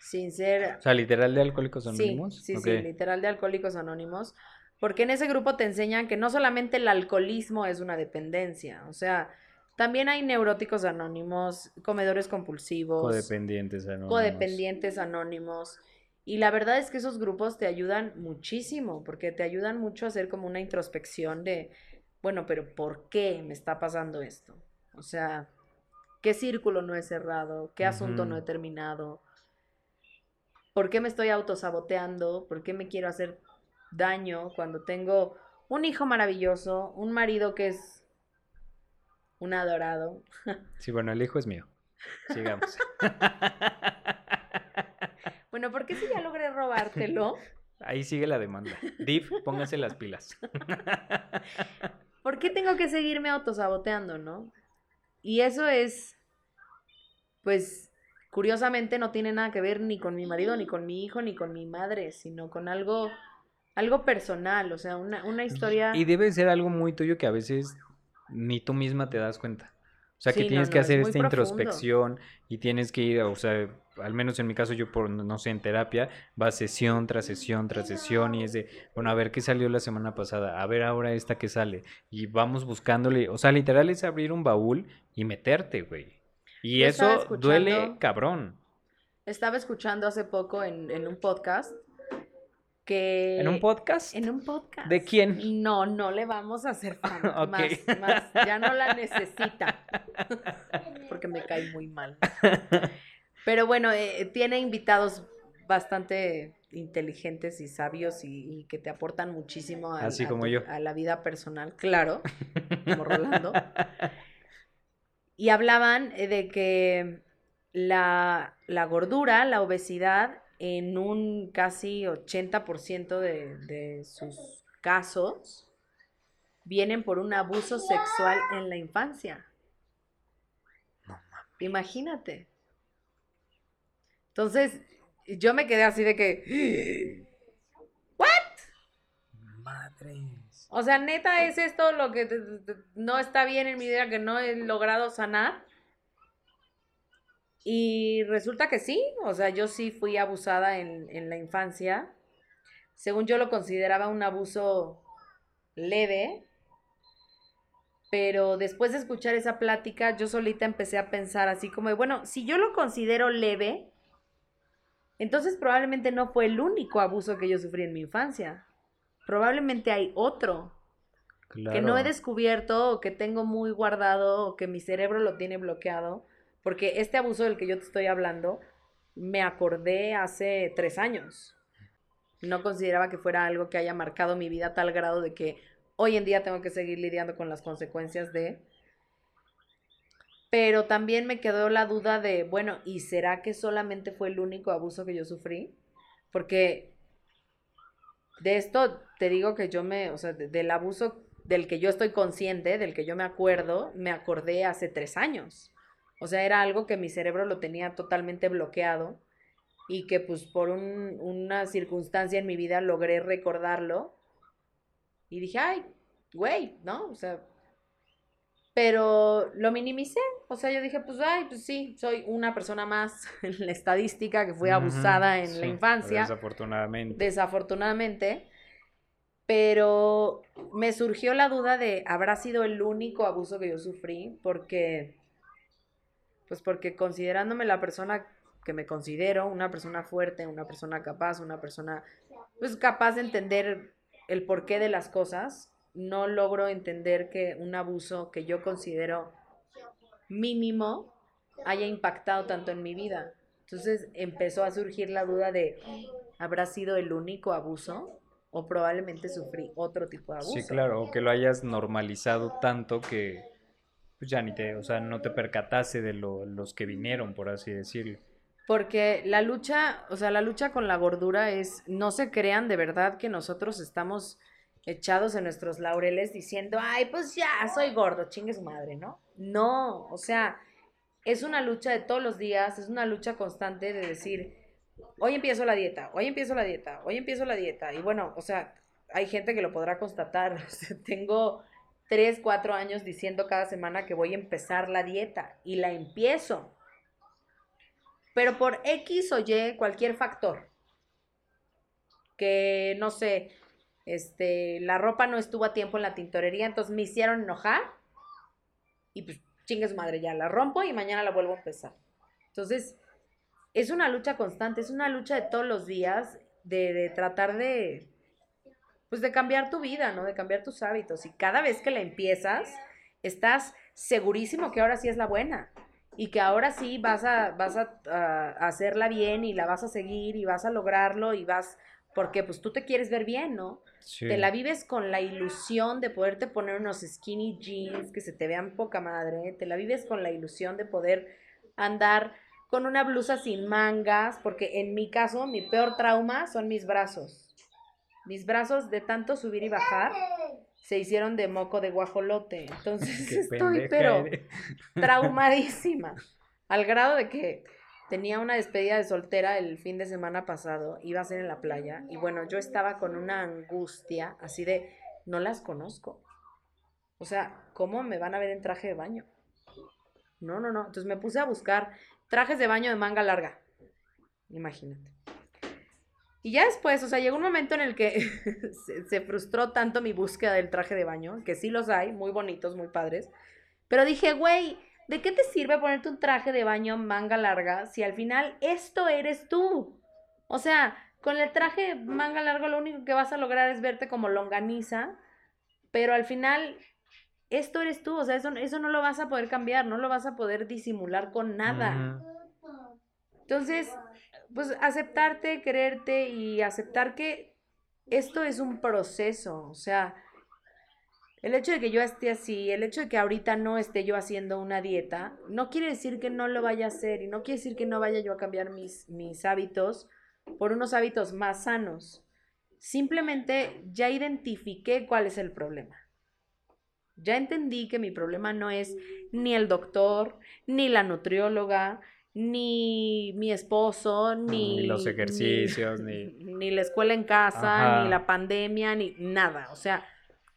sin ser O sea, literal de Alcohólicos Anónimos. sí, sí, literal de Alcohólicos Anónimos, porque en ese grupo te enseñan que no solamente el alcoholismo es una dependencia, o sea, también hay neuróticos anónimos, comedores compulsivos, Codependientes anónimos. codependientes anónimos, y la verdad es que esos grupos te ayudan muchísimo, porque te ayudan mucho a hacer como una introspección de, bueno, pero ¿por qué me está pasando esto? O sea, ¿qué círculo no he cerrado? ¿Qué asunto no he terminado? ¿Por qué me estoy autosaboteando? ¿Por qué me quiero hacer daño cuando tengo un hijo maravilloso, un marido que es un adorado? (laughs) Sí, bueno, el hijo es mío. Sigamos. (laughs) Bueno, ¿por qué si ya logré robártelo? (laughs) Ahí sigue la demanda. Div, póngase las pilas. ¿Por qué tengo que seguirme autosaboteando, no? Y eso es, pues, curiosamente no tiene nada que ver ni con mi marido, ni con mi hijo, ni con mi madre, sino con algo, algo personal, o sea, una, una historia... Y debe ser algo muy tuyo que a veces ni tú misma te das cuenta. O sea, que Sí, tienes que no, hacer esta profundo. introspección y tienes que ir, o sea, al menos en mi caso yo por, no sé, en terapia, va sesión tras sesión tras sesión y es de, bueno, a ver qué salió la semana pasada, a ver ahora esta que sale. Y vamos buscándole, o sea, literal es abrir un baúl y meterte, güey. Y Yo eso duele cabrón. Estaba escuchando hace poco en, en un podcast que... ¿En un podcast? En un podcast. ¿De quién? No, no le vamos a hacer. (laughs) Ok. más, más, ya no la necesita. (laughs) Porque me cae muy mal. Pero bueno, eh, tiene invitados bastante inteligentes y sabios y, y que te aportan muchísimo a, Así a como tu- yo. a la vida personal, claro, como Rolando. (laughs) Y hablaban eh, de que la, la gordura, la obesidad, en un casi 80% de, de sus casos, vienen por un abuso sexual en la infancia. Imagínate. Entonces, yo me quedé así de que, (gasps) Madres. o sea, neta, ¿es esto lo que no está bien en mi vida, que no he logrado sanar? Y resulta que sí, o sea, yo sí fui abusada en, en la infancia. Según yo lo consideraba un abuso leve, pero después de escuchar esa plática, yo solita empecé a pensar así como, bueno, si yo lo considero leve, entonces probablemente no fue el único abuso que yo sufrí en mi infancia. Probablemente hay otro que no he descubierto o que tengo muy guardado o que mi cerebro lo tiene bloqueado, porque este abuso del que yo te estoy hablando me acordé hace tres años. No consideraba que fuera algo que haya marcado mi vida a tal grado de que hoy en día tengo que seguir lidiando con las consecuencias de... Pero también me quedó la duda de, bueno, ¿y será que solamente fue el único abuso que yo sufrí? Porque de esto te digo que yo me, o sea, de- del abuso del que yo estoy consciente, del que yo me acuerdo, me acordé hace tres años. O sea, era algo que mi cerebro lo tenía totalmente bloqueado y que pues por un- una circunstancia en mi vida logré recordarlo y dije, ay, güey, ¿no? O sea, pero lo minimicé. O sea, yo dije, pues, ay, pues sí, soy una persona más (laughs) en la estadística que fue abusada en la infancia Desafortunadamente. desafortunadamente, pero me surgió la duda de, ¿habrá sido el único abuso que yo sufrí? Porque, pues porque considerándome la persona que me considero, una persona fuerte, una persona capaz, una persona, pues capaz de entender el porqué de las cosas, no logro entender que un abuso que yo considero mínimo haya impactado tanto en mi vida. Entonces empezó a surgir la duda de, ¿habrá sido el único abuso? O probablemente sufrí otro tipo de abuso. Sí, claro, o que lo hayas normalizado tanto que pues ya ni te, o sea, no te percataste de lo- los que vinieron, por así decirlo. Porque la lucha, o sea, la lucha con la gordura es, no se crean de verdad que nosotros estamos echados en nuestros laureles diciendo, ay, pues ya, soy gordo, chingue su madre, ¿no? No, o sea, es una lucha de todos los días, es una lucha constante de decir, hoy empiezo la dieta, hoy empiezo la dieta, hoy empiezo la dieta. Y bueno, o sea, hay gente que lo podrá constatar. (laughs) O sea, tengo tres, cuatro años diciendo cada semana que voy a empezar la dieta y la empiezo. Pero por X o Y, cualquier factor, que no sé, este, la ropa no estuvo a tiempo en la tintorería, entonces me hicieron enojar y pues chingue su madre, ya la rompo y mañana la vuelvo a empezar. Entonces, es una lucha constante, es una lucha de todos los días de tratar de, pues de cambiar tu vida, ¿no? De cambiar tus hábitos. Y cada vez que la empiezas, estás segurísimo que ahora sí es la buena. Y que ahora sí vas a, vas a, a hacerla bien y la vas a seguir y vas a lograrlo y vas, porque pues tú te quieres ver bien, ¿no? Sí. Te la vives con la ilusión de poderte poner unos skinny jeans que se te vean poca madre. Te la vives con la ilusión de poder andar con una blusa sin mangas, porque en mi caso, mi peor trauma son mis brazos. Mis brazos de tanto subir y bajar se hicieron de moco de guajolote. (laughs) Entonces Qué estoy, pero eres. (laughs) traumadísima. Al grado de que tenía una despedida de soltera el fin de semana pasado, iba a ser en la playa, y bueno, yo estaba con una angustia así de, no las conozco. O sea, ¿cómo me van a ver en traje de baño? No, no, no. Entonces me puse a buscar trajes de baño de manga larga. Imagínate. Y ya después, o sea, llegó un momento en el que (laughs) se, se frustró tanto mi búsqueda del traje de baño, que sí los hay, muy bonitos, muy padres. Pero dije, güey, ¿de qué te sirve ponerte un traje de baño manga larga si al final esto eres tú? O sea, con el traje manga largo lo único que vas a lograr es verte como longaniza, pero al final esto eres tú, o sea, eso, eso no lo vas a poder cambiar, no lo vas a poder disimular con nada. Entonces, pues aceptarte, quererte y aceptar que esto es un proceso, o sea, el hecho de que yo esté así, el hecho de que ahorita no esté yo haciendo una dieta, no quiere decir que no lo vaya a hacer y no quiere decir que no vaya yo a cambiar mis, mis hábitos por unos hábitos más sanos. Simplemente ya identifiqué cuál es el problema. Ya entendí que mi problema no es ni el doctor, ni la nutrióloga, ni mi esposo, ni, Ni los ejercicios, ni- (laughs) ni la escuela en casa, Ajá. ni la pandemia, ni nada. O sea,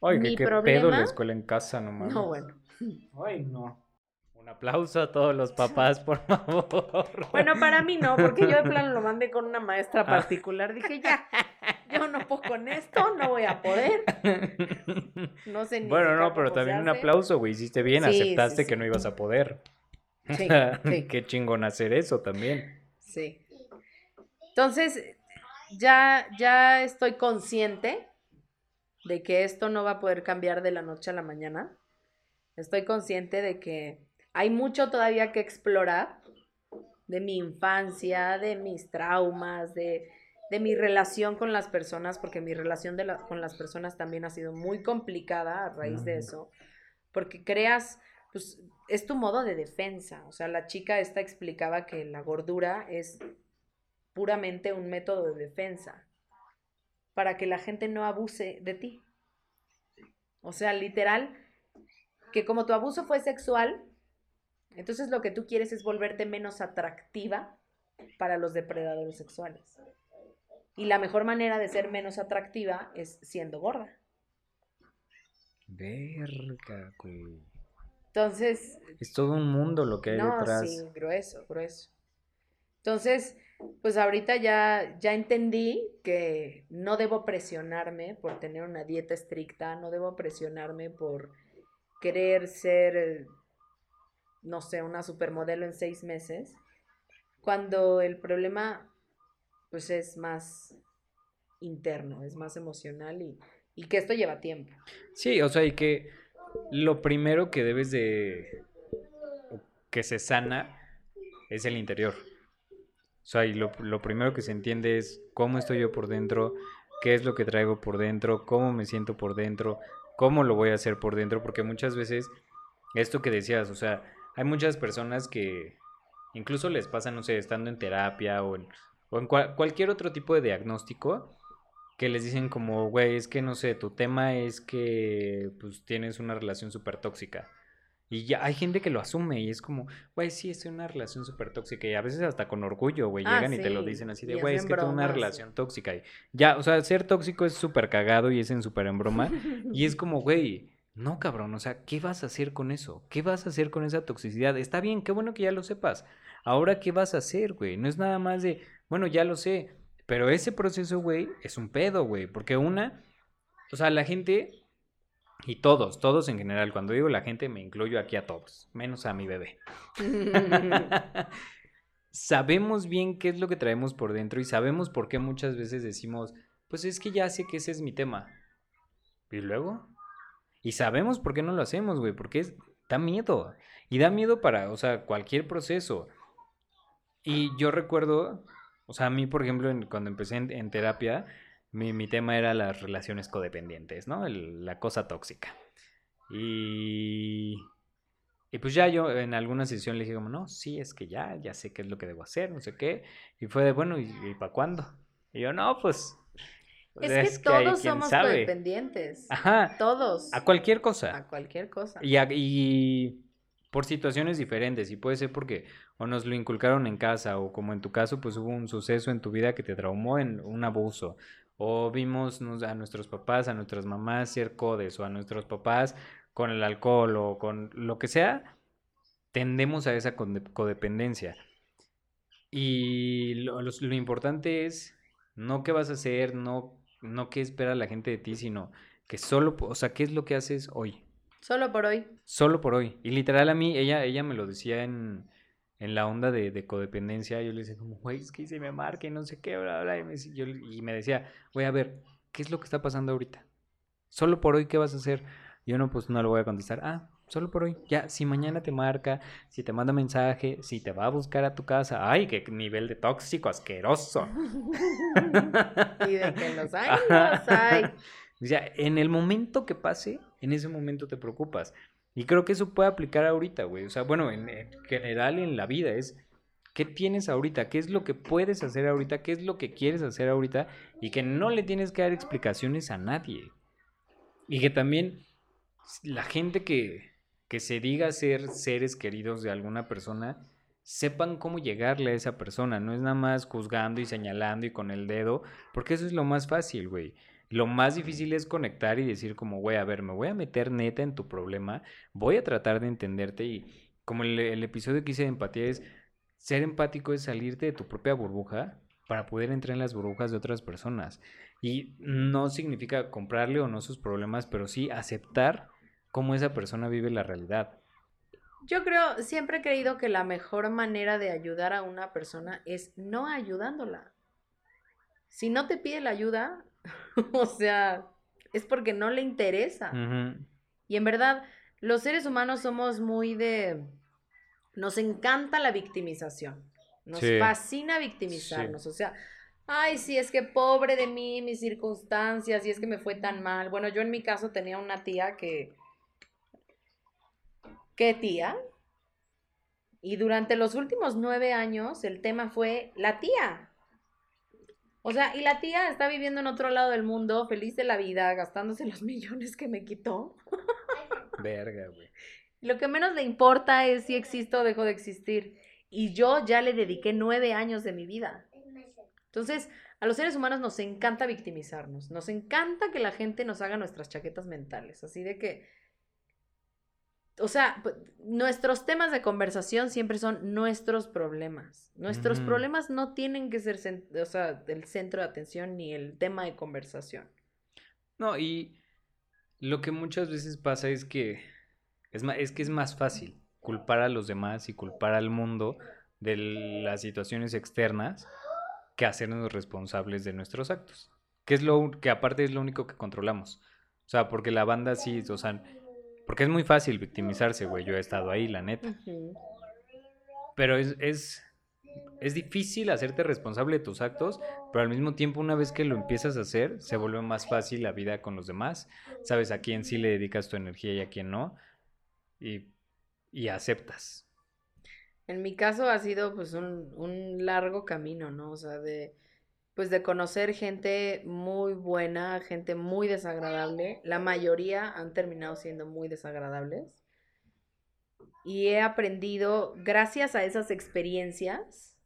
Ay, Mi qué pedo la escuela en casa, no mames. no, bueno. Ay, no. Un aplauso a todos los papás, por favor. Bueno, para mí no, porque yo de (laughs) plano lo mandé con una maestra Ah. particular. Dije, ya, yo no puedo con esto, no voy a poder. (laughs) No sé ni Bueno, no, pero también un aplauso, güey. Hiciste bien, Sí, sí, aceptaste sí. que no ibas a poder. Sí, (laughs) sí. Qué chingón hacer eso también. Sí. Entonces, ya, ya estoy consciente de que esto no va a poder cambiar de la noche a la mañana. Estoy consciente de que hay mucho todavía que explorar de mi infancia, de mis traumas, de, de mi relación con las personas, porque mi relación de la- con las personas también ha sido muy complicada a raíz de eso, porque creas, pues es tu modo de defensa. O sea, la chica esta explicaba que la gordura es puramente un método de defensa para que la gente no abuse de ti. O sea, literal, que como tu abuso fue sexual, entonces lo que tú quieres es volverte menos atractiva para los depredadores sexuales. Y la mejor manera de ser menos atractiva es siendo gorda. Verga, güey. Entonces, Es todo un mundo lo que hay no, detrás. sí, grueso, grueso. Entonces, pues ahorita ya, ya entendí que no debo presionarme por tener una dieta estricta, no debo presionarme por querer ser, no sé, una supermodelo en seis meses, cuando el problema, pues es más interno, es más emocional y, y que esto lleva tiempo. Sí, o sea, y que lo primero que debes de... que se sana es el interior. O sea, y lo, lo primero que se entiende es cómo estoy yo por dentro, qué es lo que traigo por dentro, cómo me siento por dentro, cómo lo voy a hacer por dentro, porque muchas veces, esto que decías, o sea, hay muchas personas que incluso les pasa, no sé, estando en terapia o en, o en cual- cualquier otro tipo de diagnóstico, que les dicen como, güey, es que no sé, tu tema es que pues tienes una relación súper tóxica. Y ya hay gente que lo asume y es como, güey, sí, en una relación súper tóxica. Y a veces hasta con orgullo, güey, Ah, llegan y te lo dicen así de, güey, es que tengo una relación tóxica. Y ya, o sea, ser tóxico es súper cagado y es en súper en broma. (laughs) Y es como, güey, no, cabrón, o sea, ¿qué vas a hacer con eso? ¿Qué vas a hacer con esa toxicidad? Está bien, qué bueno que ya lo sepas. Ahora, ¿qué vas a hacer, güey? No es nada más de, bueno, ya lo sé, pero ese proceso, güey, es un pedo, güey, porque una, o sea, la gente, y todos, todos en general, cuando digo la gente, me incluyo aquí a todos, menos a mi bebé. (laughs) sabemos bien qué es lo que traemos por dentro y sabemos por qué muchas veces decimos, pues es que ya sé que ese es mi tema. ¿Y luego? Y sabemos por qué no lo hacemos, güey, porque es, da miedo. Y da miedo para, o sea, cualquier proceso. Y yo recuerdo, o sea, a mí, por ejemplo, en- cuando empecé en, en terapia, mi, mi tema era las relaciones codependientes, ¿no? El- la cosa tóxica. Y, y pues ya yo en alguna sesión le dije como, no, sí, es que ya, ya sé qué es lo que debo hacer, no sé qué. Y fue de, bueno, ¿y, para cuándo? Y yo, no, pues... es que todos somos sabe". codependientes. Ajá, Todos. a cualquier cosa. A cualquier cosa. Y, a- y por situaciones diferentes, y puede ser porque o nos lo inculcaron en casa, o como en tu caso, pues hubo un suceso en tu vida que te traumó en un abuso, o vimos a nuestros papás, a nuestras mamás ser codes, o a nuestros papás con el alcohol, o con lo que sea, tendemos a esa codependencia. Y lo importante es no qué vas a hacer, no, no qué espera la gente de ti, sino que solo, o sea, qué es lo que haces hoy Solo por hoy. solo por hoy. Y literal a mí, ella, ella me lo decía en, en la onda de, de codependencia. Yo le decía como, güey, es que se me marca y no sé qué, bla, bla. Y me, decía- yo, y me decía, güey, a ver, ¿qué es lo que está pasando ahorita? Solo por hoy, ¿qué vas a hacer? Yo no, pues no le voy a contestar. Ah, solo por hoy. Ya, si mañana te marca, si te manda mensaje, si te va a buscar a tu casa, ay, qué nivel de tóxico asqueroso. (laughs) Y de que los hay, los hay. O sea, en el momento que pase, en ese momento te preocupas. Y creo que eso puede aplicar ahorita, güey. O sea, bueno, en, en general en la vida es, ¿qué tienes ahorita? ¿Qué es lo que puedes hacer ahorita? ¿Qué es lo que quieres hacer ahorita? Y que no le tienes que dar explicaciones a nadie. Y que también la gente que, que se diga ser seres queridos de alguna persona, sepan cómo llegarle a esa persona. No es nada más juzgando y señalando y con el dedo, porque eso es lo más fácil, güey. Lo más difícil es conectar y decir como, güey, a ver, me voy a meter neta en tu problema, voy a tratar de entenderte y como el, el episodio que hice de empatía es, ser empático es salirte de tu propia burbuja para poder entrar en las burbujas de otras personas. Y no significa comprarle o no sus problemas, pero sí aceptar cómo esa persona vive la realidad. Yo creo, siempre he creído que la mejor manera de ayudar a una persona es no ayudándola. Si no te pide la ayuda, (laughs) o sea, es porque no le interesa. Y en verdad, los seres humanos somos muy de... Nos encanta la victimización. Nos Sí. fascina victimizarnos. O sea, ay, sí, es que pobre de mí, mis circunstancias, y es que me fue tan mal. Bueno, yo en mi caso tenía una tía que... ¿Qué tía? Y durante los últimos nueve años el tema fue la tía. O sea, y la tía está viviendo en otro lado del mundo, feliz de la vida, gastándose los (laughs) millones que me quitó. Verga, güey. Lo que menos le importa es si existo o dejo de existir. Y yo ya le dediqué nueve años de mi vida. Entonces, a los seres humanos nos encanta victimizarnos. Nos encanta que la gente nos haga nuestras chaquetas mentales. Así de que. O sea, nuestros temas de conversación siempre son nuestros problemas. Nuestros problemas no tienen que ser o sea, el centro de atención ni el tema de conversación. No, y lo que muchas veces pasa es que es, es que es más fácil culpar a los demás y culpar al mundo de las situaciones externas que hacernos responsables de nuestros actos. Que es lo que aparte es lo único que controlamos. O sea, porque la banda sí, o sea, porque es muy fácil victimizarse, güey. Yo he estado ahí, la neta. Pero es, es, es difícil hacerte responsable de tus actos, pero al mismo tiempo una vez que lo empiezas a hacer, se vuelve más fácil la vida con los demás. Sabes a quién sí le dedicas tu energía y a quién no. Y, y aceptas. En mi caso ha sido pues un, un largo camino, ¿no? O sea, de pues de conocer gente muy buena, gente muy desagradable. La mayoría han terminado siendo muy desagradables. Y he aprendido, gracias a esas experiencias,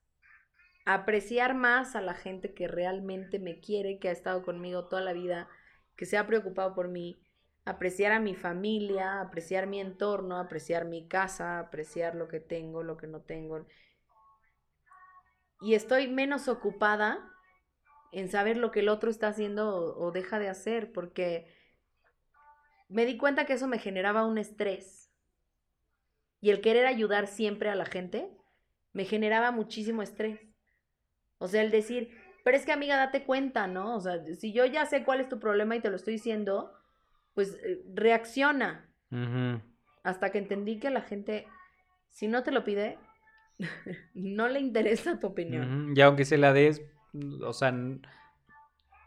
a apreciar más a la gente que realmente me quiere, que ha estado conmigo toda la vida, que se ha preocupado por mí, apreciar a mi familia, apreciar mi entorno, apreciar mi casa, apreciar lo que tengo, lo que no tengo. Y estoy menos ocupada en saber lo que el otro está haciendo o, o deja de hacer, porque me di cuenta que eso me generaba un estrés. Y el querer ayudar siempre a la gente me generaba muchísimo estrés. O sea, el decir, pero es que amiga, date cuenta, ¿no? O sea, si yo ya sé cuál es tu problema y te lo estoy diciendo, pues eh, reacciona. Hasta que entendí que la gente, si no te lo pide, (laughs) no le interesa tu opinión. Ujú. Y aunque se la des, o sea,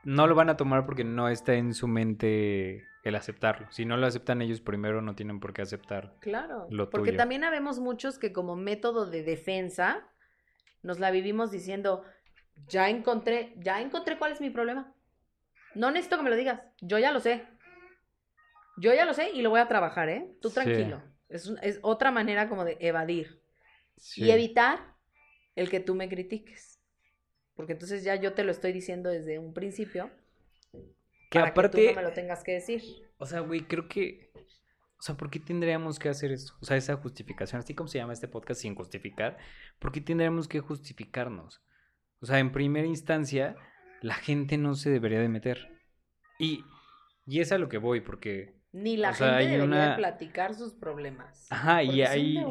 no lo van a tomar porque no está en su mente el aceptarlo. Si no lo aceptan ellos primero, no tienen por qué aceptar. Claro. Lo porque tuyo. también habemos muchos que como método de defensa nos la vivimos diciendo, ya encontré, ya encontré cuál es mi problema. No necesito que me lo digas, yo ya lo sé. Yo ya lo sé y lo voy a trabajar, ¿eh? Tú Sí. tranquilo. Es, es otra manera como de evadir. Sí. Y evitar el que tú me critiques. Porque entonces ya yo te lo estoy diciendo desde un principio. Que para aparte, que tú no me lo tengas que decir. o sea, güey, creo que, o sea, ¿por qué tendríamos que hacer esto? O sea, esa justificación, así como se llama este podcast sin justificar, ¿por qué tendríamos que justificarnos? O sea, en primera instancia, la gente no se debería de meter. Y, y es a lo que voy, porque Ni la sea, gente hay debería de una- platicar sus problemas. Ajá, y hay-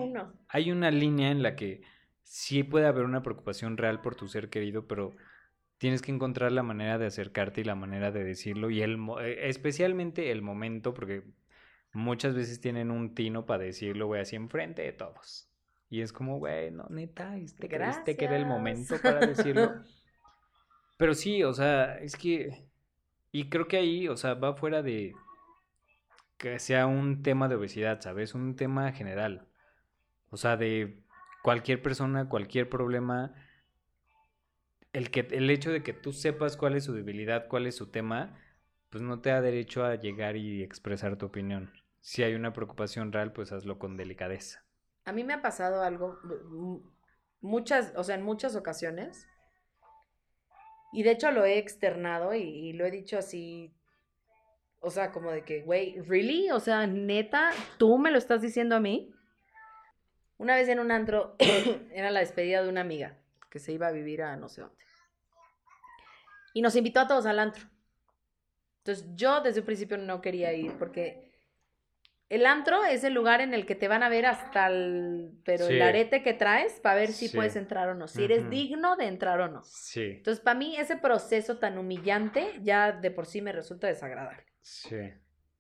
hay una línea en la que sí puede haber una preocupación real por tu ser querido, pero tienes que encontrar la manera de acercarte y la manera de decirlo y el eh, especialmente el momento porque muchas veces tienen un tino para decirlo, güey, así enfrente de todos. Y es como, güey, no, neta, este que era el momento para decirlo. (laughs) Pero sí, o sea, es que. Y creo que ahí, o sea, va fuera de que sea un tema de obesidad, ¿sabes? Un tema general. O sea, de cualquier persona, cualquier problema. El, que, el hecho de que tú sepas cuál es su debilidad, cuál es su tema, pues no te da derecho a llegar y expresar tu opinión. Si hay una preocupación real, pues hazlo con delicadeza. A mí me ha pasado algo, muchas, o sea, en muchas ocasiones, y de hecho lo he externado y, y lo he dicho así, o sea, como de que, güey, ¿really? O sea, neta, ¿tú me lo estás diciendo a mí? Una vez en un antro, (coughs) era la despedida de una amiga que se iba a vivir a no sé dónde. Y nos invitó a todos al antro. Entonces yo desde un principio no quería ir porque el antro es el lugar en el que te van a ver hasta el, pero el Sí. arete que traes para ver si Sí. puedes entrar o no, si eres Ujú. digno de entrar o no. Sí, Entonces, para mí ese proceso tan humillante ya de por sí me resulta desagradable. sí.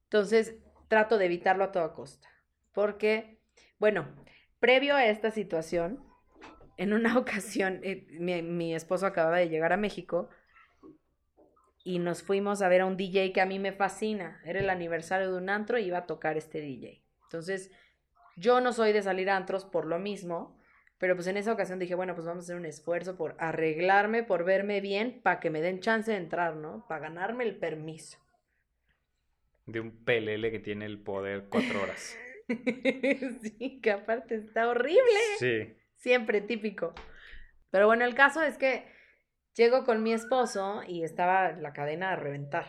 Entonces, trato de evitarlo a toda costa. Porque, bueno, previo a esta situación, en una (laughs) ocasión, eh, mi, mi esposo acababa de llegar a México y nos fuimos a ver a un DJ que a mí me fascina. Era el aniversario de un antro y iba a tocar este DJ. Entonces, yo no soy de salir a antros por lo mismo, pero pues en esa ocasión dije, bueno, pues vamos a hacer un esfuerzo por arreglarme, por verme bien, para que me den chance de entrar, ¿no? Para ganarme el permiso. De un pelele que tiene el poder cuatro horas. (laughs) (laughs) sí, que aparte está horrible. Sí. Siempre típico. Pero bueno, el caso es que llego con mi esposo y estaba la cadena a reventar.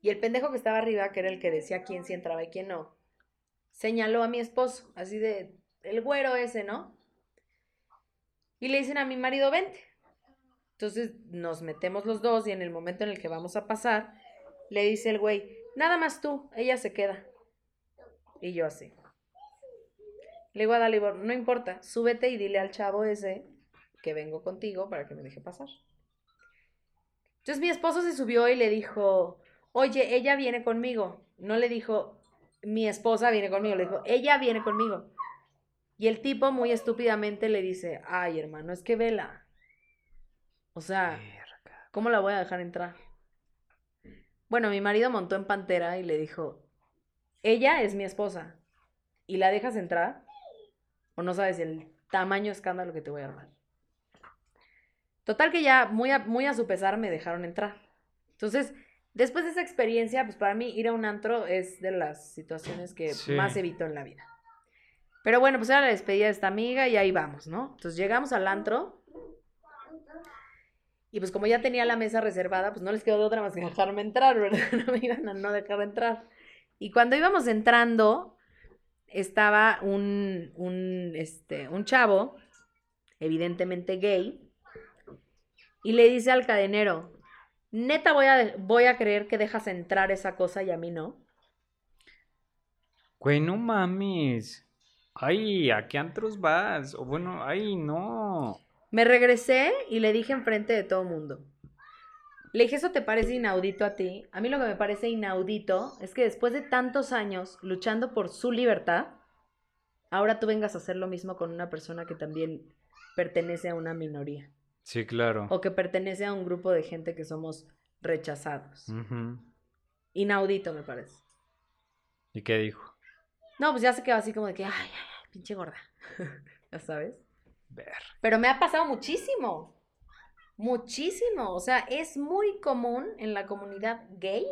Y el pendejo que estaba arriba, que era el que decía quién sí entraba y quién no, señaló a mi esposo, así de, el güero ese, ¿no? Y le dicen a mi marido, vente. Entonces nos metemos los dos y en el momento en el que vamos a pasar, le dice el güey, nada más tú, ella se queda. Y yo así. Le digo a Dalibor, no importa, súbete y dile al chavo ese que vengo contigo para que me deje pasar. Entonces mi esposo se subió y le dijo, oye, ella viene conmigo. No le dijo, mi esposa viene conmigo, le dijo, ella viene conmigo. Y el tipo muy estúpidamente le dice, ay hermano, es que vela. O sea. ¿cómo la voy a dejar entrar? Bueno, mi marido montó en Pantera y le dijo, ella es mi esposa. ¿Y la dejas entrar? ¿O no sabes el tamaño escándalo que te voy a armar? Total que ya muy a, muy a su pesar me dejaron entrar. Entonces, después de esa experiencia, pues para mí ir a un antro es de las situaciones que Sí. más evito en la vida. Pero bueno, pues era la despedida de esta amiga y ahí vamos, ¿no? Entonces llegamos al antro y pues como ya tenía la mesa reservada, pues no les quedó de otra más que dejarme entrar, ¿verdad? (laughs) No me iban a no dejar entrar. Y cuando íbamos entrando, estaba un, un, este, un chavo, evidentemente gay, y le dice al cadenero, neta voy a, voy a creer que dejas entrar esa cosa y a mí no. Güey, no mames. Ay, ¿a qué antros vas? O bueno, ay, no. Me regresé y le dije enfrente de todo el mundo. Le dije, ¿eso te parece inaudito a ti? A mí lo que me parece inaudito es que después de tantos años luchando por su libertad, ahora tú vengas a hacer lo mismo con una persona que también pertenece a una minoría Sí, claro. o que pertenece a un grupo de gente que somos rechazados. Inaudito me parece. ¿Y qué dijo? No, pues ya se quedó así como de que, ay, ay, ay, pinche gorda. (laughs) ya sabes. Ver. Pero me ha pasado muchísimo. Muchísimo. O sea, es muy común en la comunidad gay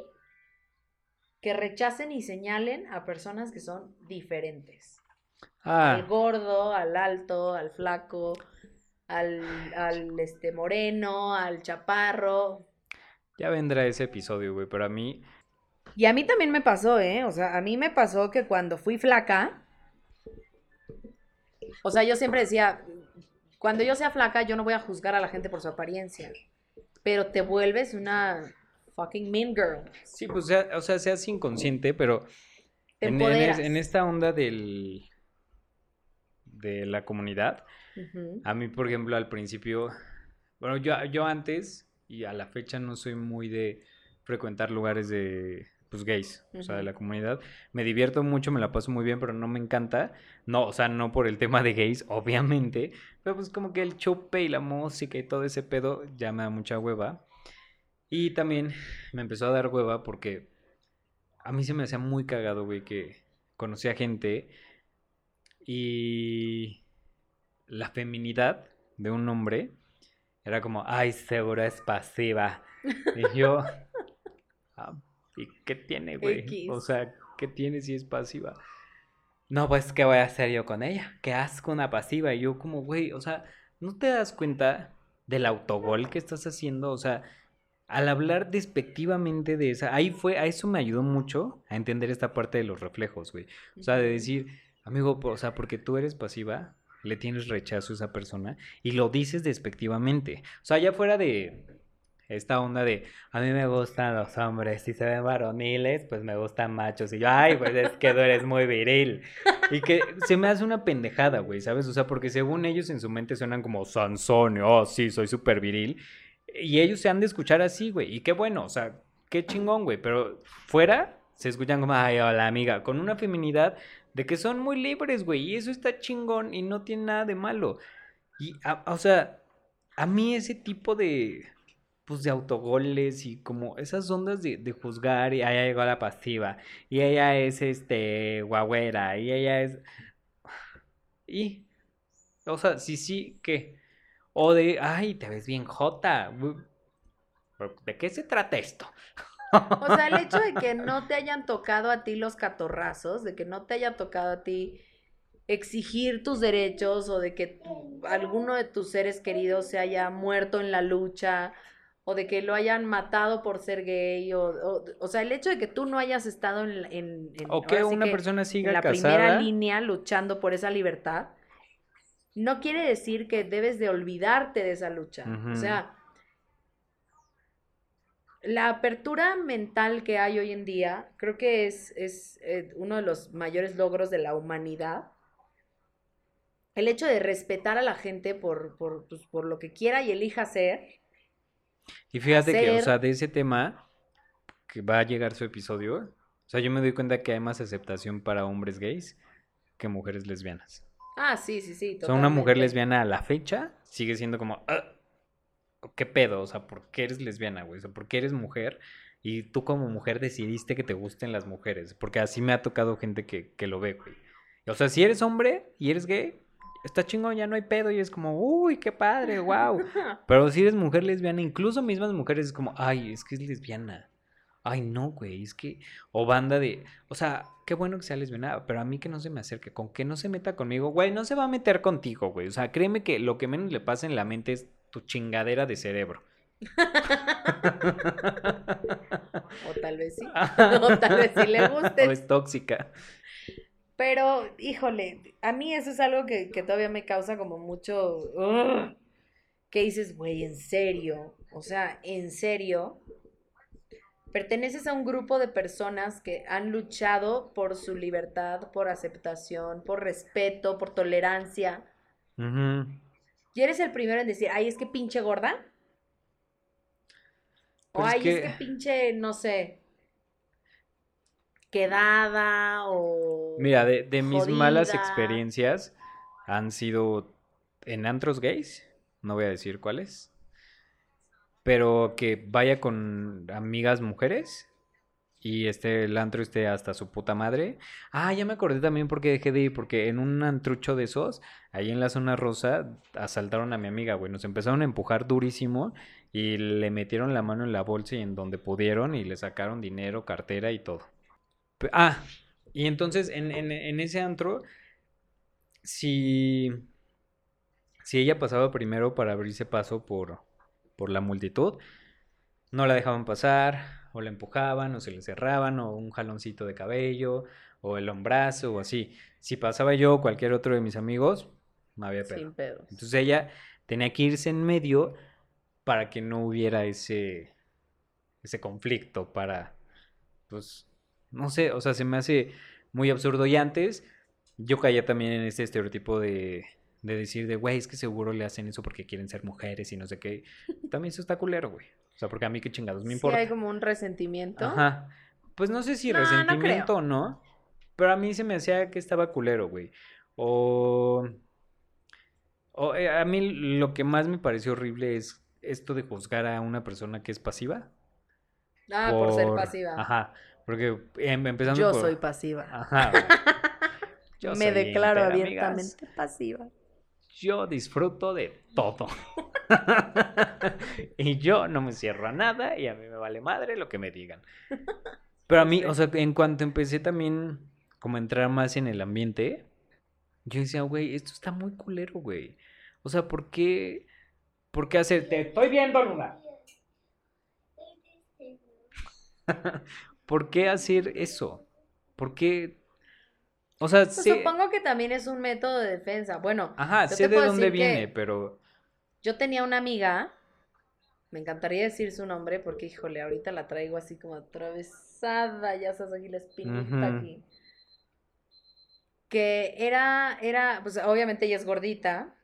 que rechacen y señalen a personas que son diferentes. Al Ah, gordo, al alto, al flaco, al, al este moreno, al chaparro. ya vendrá ese episodio, güey, pero a mí, Y a mí también me pasó, ¿eh? O sea, a mí me pasó que cuando fui flaca, o sea, yo siempre decía, cuando yo sea flaca, yo no voy a juzgar a la gente por su apariencia, pero te vuelves una fucking mean girl. sí, pues, sea- o sea, seas inconsciente, pero en, en esta onda del, de la comunidad, a mí, por ejemplo, al principio, bueno, yo, yo antes y a la fecha no soy muy de frecuentar lugares de, pues gays, o sea, de la comunidad. Me divierto mucho, me la paso muy bien, pero no me encanta. No, o sea, no por el tema de gays, obviamente, pero pues como que el chupe y la música y todo ese pedo ya me da mucha hueva. Y también me empezó a dar hueva porque a mí se me hacía muy cagado, güey, que conocía gente y la feminidad de un hombre era como, ay, seguro es pasiva. Y yo, (laughs) "Ah, ¿y qué tiene, güey? O sea, ¿qué tiene si es pasiva? No, pues, ¿qué voy a hacer yo con ella? Qué asco una pasiva. Y yo como, güey, o sea, ¿no te das cuenta del autogol que estás haciendo? O sea, al hablar despectivamente de esa, ahí fue, a eso me ayudó mucho a entender esta parte de los reflejos, güey. O sea, de decir, amigo, o sea, porque tú eres pasiva, le tienes rechazo a esa persona y lo dices despectivamente. O sea, ya fuera de esta onda de, a mí me gustan los hombres, si se ven varoniles, pues me gustan machos. Y yo, ay, pues es que tú eres muy viril. Y que se me hace una pendejada, güey, ¿sabes? O sea, porque según ellos en su mente suenan como Sansón, oh, sí, soy súper viril. Y ellos se han de escuchar así, güey. Y qué bueno, o sea, qué chingón, güey. Pero fuera se escuchan como, ay, hola, amiga. Con una feminidad de que son muy libres, güey. Y eso está chingón y no tiene nada de malo. Y, a- o sea, a mí ese tipo de, pues, de autogoles y como esas ondas de, de juzgar y ahí llegó la pasiva. Y ella es, este, guagüera. Y ella es... Y, o sea, sí, sí, ¿qué? O de, ay, te ves bien jota. ¿De qué se trata esto? O sea, el hecho de que (laughs) no te hayan tocado a ti los catorrazos, de que no te haya tocado a ti exigir tus derechos o de que tu- alguno de tus seres queridos se haya muerto en la lucha o de que lo hayan matado por ser gay o, o, o sea, el hecho de que tú no hayas estado en, en, en- O que una que persona en siga la casada. primera línea luchando por esa libertad, no quiere decir que debes de olvidarte de esa lucha. O sea, la apertura mental que hay hoy en día creo que es, es eh, uno de los mayores logros de la humanidad. El hecho de respetar a la gente por, por, pues, por lo que quiera y elija ser. Y fíjate que, o sea, de ese tema que va a llegar su episodio, o sea, yo me doy cuenta que hay más aceptación para hombres gays que mujeres lesbianas. Ah, sí, sí, sí. O sea, una mujer totalmente. lesbiana a la fecha sigue siendo como, "Ah, ¿qué pedo? O sea, ¿por qué eres lesbiana, güey? O sea, ¿por qué eres mujer? Y tú como mujer decidiste que te gusten las mujeres. Porque así me ha tocado gente que, que lo ve, güey. O sea, si eres hombre y eres gay, está chingón, ya no hay pedo. Y es como, uy, qué padre, wow. (laughs) Pero si eres mujer lesbiana, incluso mismas mujeres es como, ay, es que es lesbiana. Ay, no, güey, es que... O banda de... O sea, qué bueno que sea lesbiana, pero a mí que no se me acerque, con que no se meta conmigo, güey, no se va a meter contigo, güey. O sea, créeme que lo que menos le pasa en la mente es tu chingadera de cerebro. (laughs) O tal vez sí. (laughs) O tal vez sí le guste. O es tóxica. Pero, híjole, a mí eso es algo que, que todavía me causa como mucho... ugh, que dices, güey, en serio. O sea, en serio. Perteneces a un grupo de personas que han luchado por su libertad, por aceptación, por respeto, por tolerancia. Ujú. ¿Y eres el primero en decir, ay, es que pinche gorda? O Pues es ay, es que pinche, no sé, quedada o... Mira, de, de mis malas experiencias han sido en antros gays, no voy a decir cuáles, pero que vaya con amigas mujeres y este el antro esté hasta su puta madre. Ah, ya me acordé también porque dejé de ir, porque en un antrucho de esos, ahí en la zona rosa, asaltaron a mi amiga, güey, nos empezaron a empujar durísimo y le metieron la mano en la bolsa y en donde pudieron y le sacaron dinero, cartera y todo. Ah, y entonces en, en- en ese antro, si, si ella pasaba primero para abrirse paso por, por la multitud, no la dejaban pasar, o la empujaban, o se le cerraban, o un jaloncito de cabello, o el hombrazo, o así. Si pasaba yo o cualquier otro de mis amigos, no había pedo. Sin pedos. Entonces ella tenía que irse en medio para que no hubiera ese, ese conflicto, para, pues, no sé, o sea, se me hace muy absurdo. Y antes yo caía también en este estereotipo de, de decir de, güey, es que seguro le hacen eso porque quieren ser mujeres y no sé qué. (laughs) También eso está culero, güey. O sea, porque a mí qué chingados me Sí importa. hay como un resentimiento. Ajá. pues no sé si No, no resentimiento o no, pero a mí se me hacía que estaba culero, güey. O, o eh, a mí lo que más me pareció horrible es esto de juzgar a una persona que es pasiva. Ah, por, ser pasiva. Ajá, porque em, empezando Yo por- soy pasiva. Ajá. (laughs) güey. Yo Me soy declaro abiertamente amigas. pasiva. Yo disfruto de todo. (laughs) y yo no me cierro a nada y a mí me vale madre lo que me digan. Pero a mí, o sea, en cuanto empecé también como a entrar más en el ambiente, yo decía, güey, esto está muy culero, güey. O sea, ¿por qué? ¿Por qué hacer? Te estoy viendo, Luna. (laughs) ¿Por qué hacer eso? ¿Por qué? O sea, Pues sé- Supongo que también es un método de defensa. Bueno, Ajá, sé de dónde viene, pero yo tenía una amiga, me encantaría decir su nombre porque, híjole, ahorita la traigo así como atravesada, ya sabes, aquí la espinita aquí. Que era, era, pues obviamente ella es gordita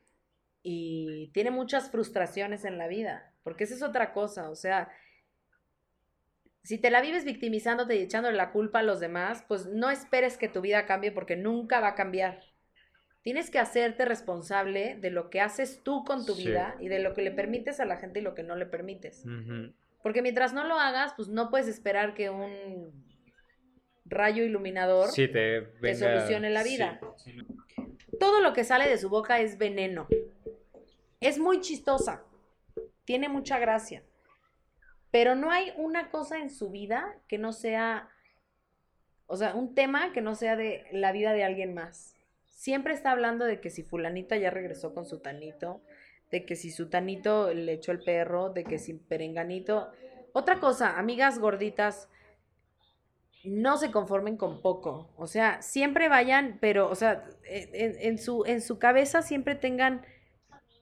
y tiene muchas frustraciones en la vida, porque esa es otra cosa, o sea, si te la vives victimizándote y echándole la culpa a los demás, pues no esperes que tu vida cambie porque nunca va a cambiar. Tienes que hacerte responsable de lo que haces tú con tu Sí. vida y de lo que le permites a la gente y lo que no le permites. Porque mientras no lo hagas, pues no puedes esperar que un rayo iluminador sí te, te solucione la vida. sí. todo lo que sale de su boca es veneno. Es muy chistosa. Tiene mucha gracia. Pero no hay una cosa en su vida que no sea, o sea, un tema que no sea de la vida de alguien más. Siempre está hablando de que si fulanita ya regresó con su tanito, de que si su tanito le echó el perro, de que si perenganito. Otra cosa, amigas gorditas, no se conformen con poco. O sea, siempre vayan, pero, o sea, en, su, en su cabeza siempre tengan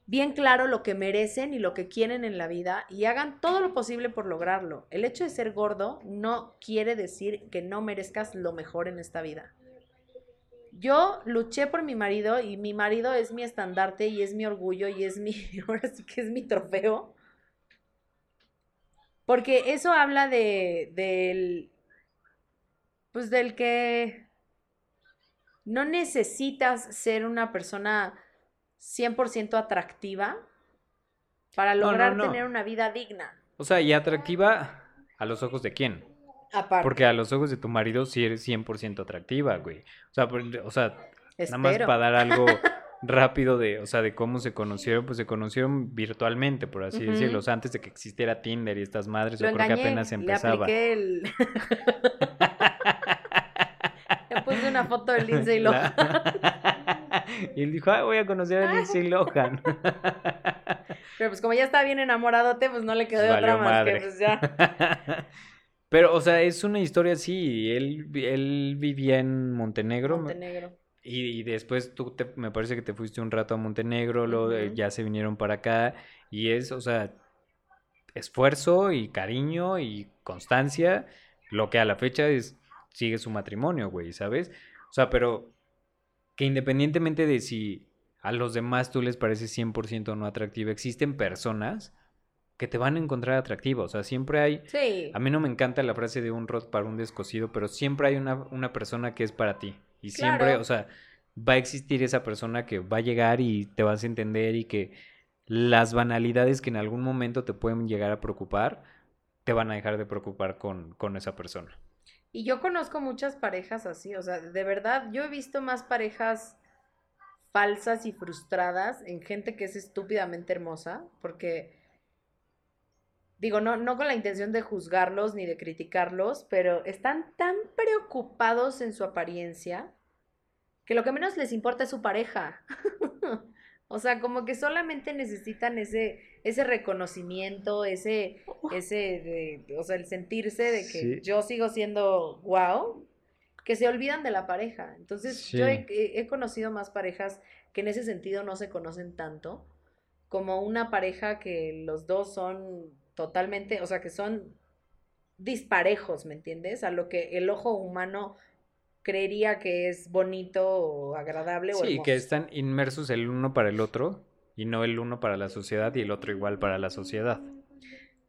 bien claro lo que merecen y lo que quieren en la vida y hagan todo lo posible por lograrlo. El hecho de ser gordo no quiere decir que no merezcas lo mejor en esta vida. Yo luché por mi marido y mi marido es mi estandarte y es mi orgullo y es mi, (laughs) que es mi trofeo. Porque eso habla de, del, pues del que no necesitas ser una persona 100% atractiva para No, no, lograr no. tener una vida digna. O sea, y atractiva a los ojos de quién? Aparte. Porque a los ojos de tu marido sí eres 100% atractiva, güey. O sea, por- o sea, nada más para dar algo (laughs) rápido de, o sea, de cómo se conocieron, pues se conocieron virtualmente, por así decirlo. O sea, antes de que existiera Tinder y estas madres, Lo yo creo que engañé, apenas empezaba. el... (laughs) le puse una foto de (laughs) Lindsay Lohan. (laughs) Y él dijo, ah, voy a conocer a Lindsay Lohan. (laughs) Pero pues como ya está bien enamoradote, pues no le quedó de otra más madre. que pues ya. (laughs) Pero, o sea, es una historia así. Él, él vivía en Montenegro. Montenegro. Y, y después tú te- me parece que te fuiste un rato a Montenegro, Ujú. ya se vinieron para acá. Y es, o sea, esfuerzo y cariño y constancia. Lo que a la fecha es, sigue su matrimonio, güey, ¿sabes? O sea, pero que independientemente de si a los demás tú les pareces 100% no atractiva, existen personas que te van a encontrar atractiva. O sea, siempre hay... Sí. A mí no me encanta la frase de un rot para un descosido, pero siempre hay una, una persona que es para ti. Y siempre, o sea, va a existir esa persona que va a llegar y te vas a entender y que las banalidades que en algún momento te pueden llegar a preocupar, te van a dejar de preocupar con, con esa persona. Y yo conozco muchas parejas así, o sea, de verdad, yo he visto más parejas falsas y frustradas en gente que es estúpidamente hermosa, porque digo, no, no con la intención de juzgarlos ni de criticarlos, pero están tan preocupados en su apariencia que lo que menos les importa es su pareja. (laughs) O sea, como que solamente necesitan ese, ese reconocimiento, ese, ese, de- o sea, el sentirse de que Sí. yo sigo siendo wow, que se olvidan de la pareja. Entonces, yo he conocido más parejas que en ese sentido no se conocen tanto, como una pareja que los dos son totalmente, o sea, que son disparejos, ¿me entiendes? A lo que el ojo humano creería que es bonito o agradable o Sí, hermoso. que están inmersos el uno para el otro y no el uno para la sociedad y el otro igual para la sociedad.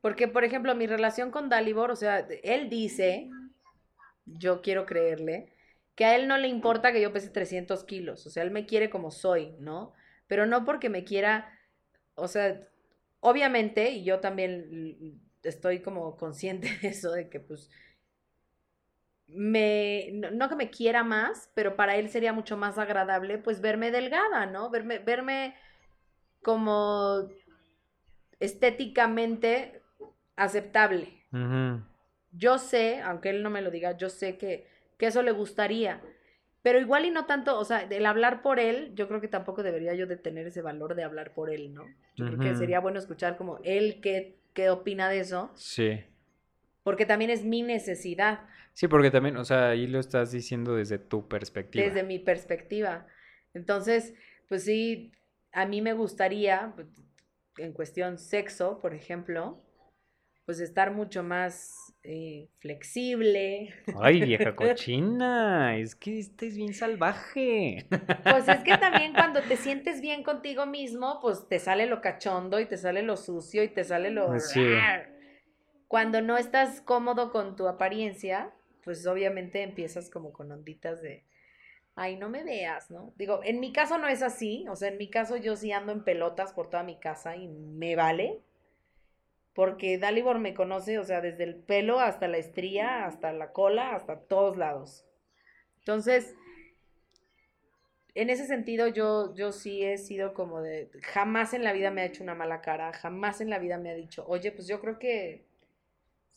Porque, por ejemplo, mi relación con Dalibor, o sea, él dice yo quiero creerle, que a él no le importa que yo pese 300 kilos, o sea, él me quiere como soy, ¿no? Pero no porque me quiera, o sea, obviamente, y yo también estoy como consciente (laughs) de eso, de que pues me, no, no que me quiera más, pero para él sería mucho más agradable pues verme delgada, ¿no? Verme, verme como estéticamente aceptable. Yo sé, aunque él no me lo diga, yo sé que, que eso le gustaría. Pero igual y no tanto, o sea, el hablar por él, yo creo que tampoco debería yo de tener ese valor de hablar por él, ¿no? Yo creo que sería bueno escuchar como él qué, qué opina de eso, Sí. Porque también es mi necesidad Sí, porque también, o sea, ahí lo estás diciendo desde tu perspectiva. desde mi perspectiva. Entonces, pues sí, a mí me gustaría, pues, en cuestión sexo, por ejemplo, pues estar mucho más eh, flexible. Ay, vieja (laughs) cochina, es que esta es bien salvaje. Pues es que también (laughs) cuando te sientes bien contigo mismo, pues te sale lo cachondo y te sale lo sucio y te sale lo... Sí. Cuando no estás cómodo con tu apariencia, pues obviamente empiezas como con onditas de, ay, no me veas, ¿no? Digo, en mi caso no es así, o sea, en mi caso yo sí ando en pelotas por toda mi casa y me vale, porque Dalibor me conoce, o sea, desde el pelo hasta la estría, hasta la cola, hasta todos lados. Entonces, en ese sentido yo, yo sí he sido como de, jamás en la vida me ha hecho una mala cara, jamás en la vida me ha dicho, oye, pues yo creo que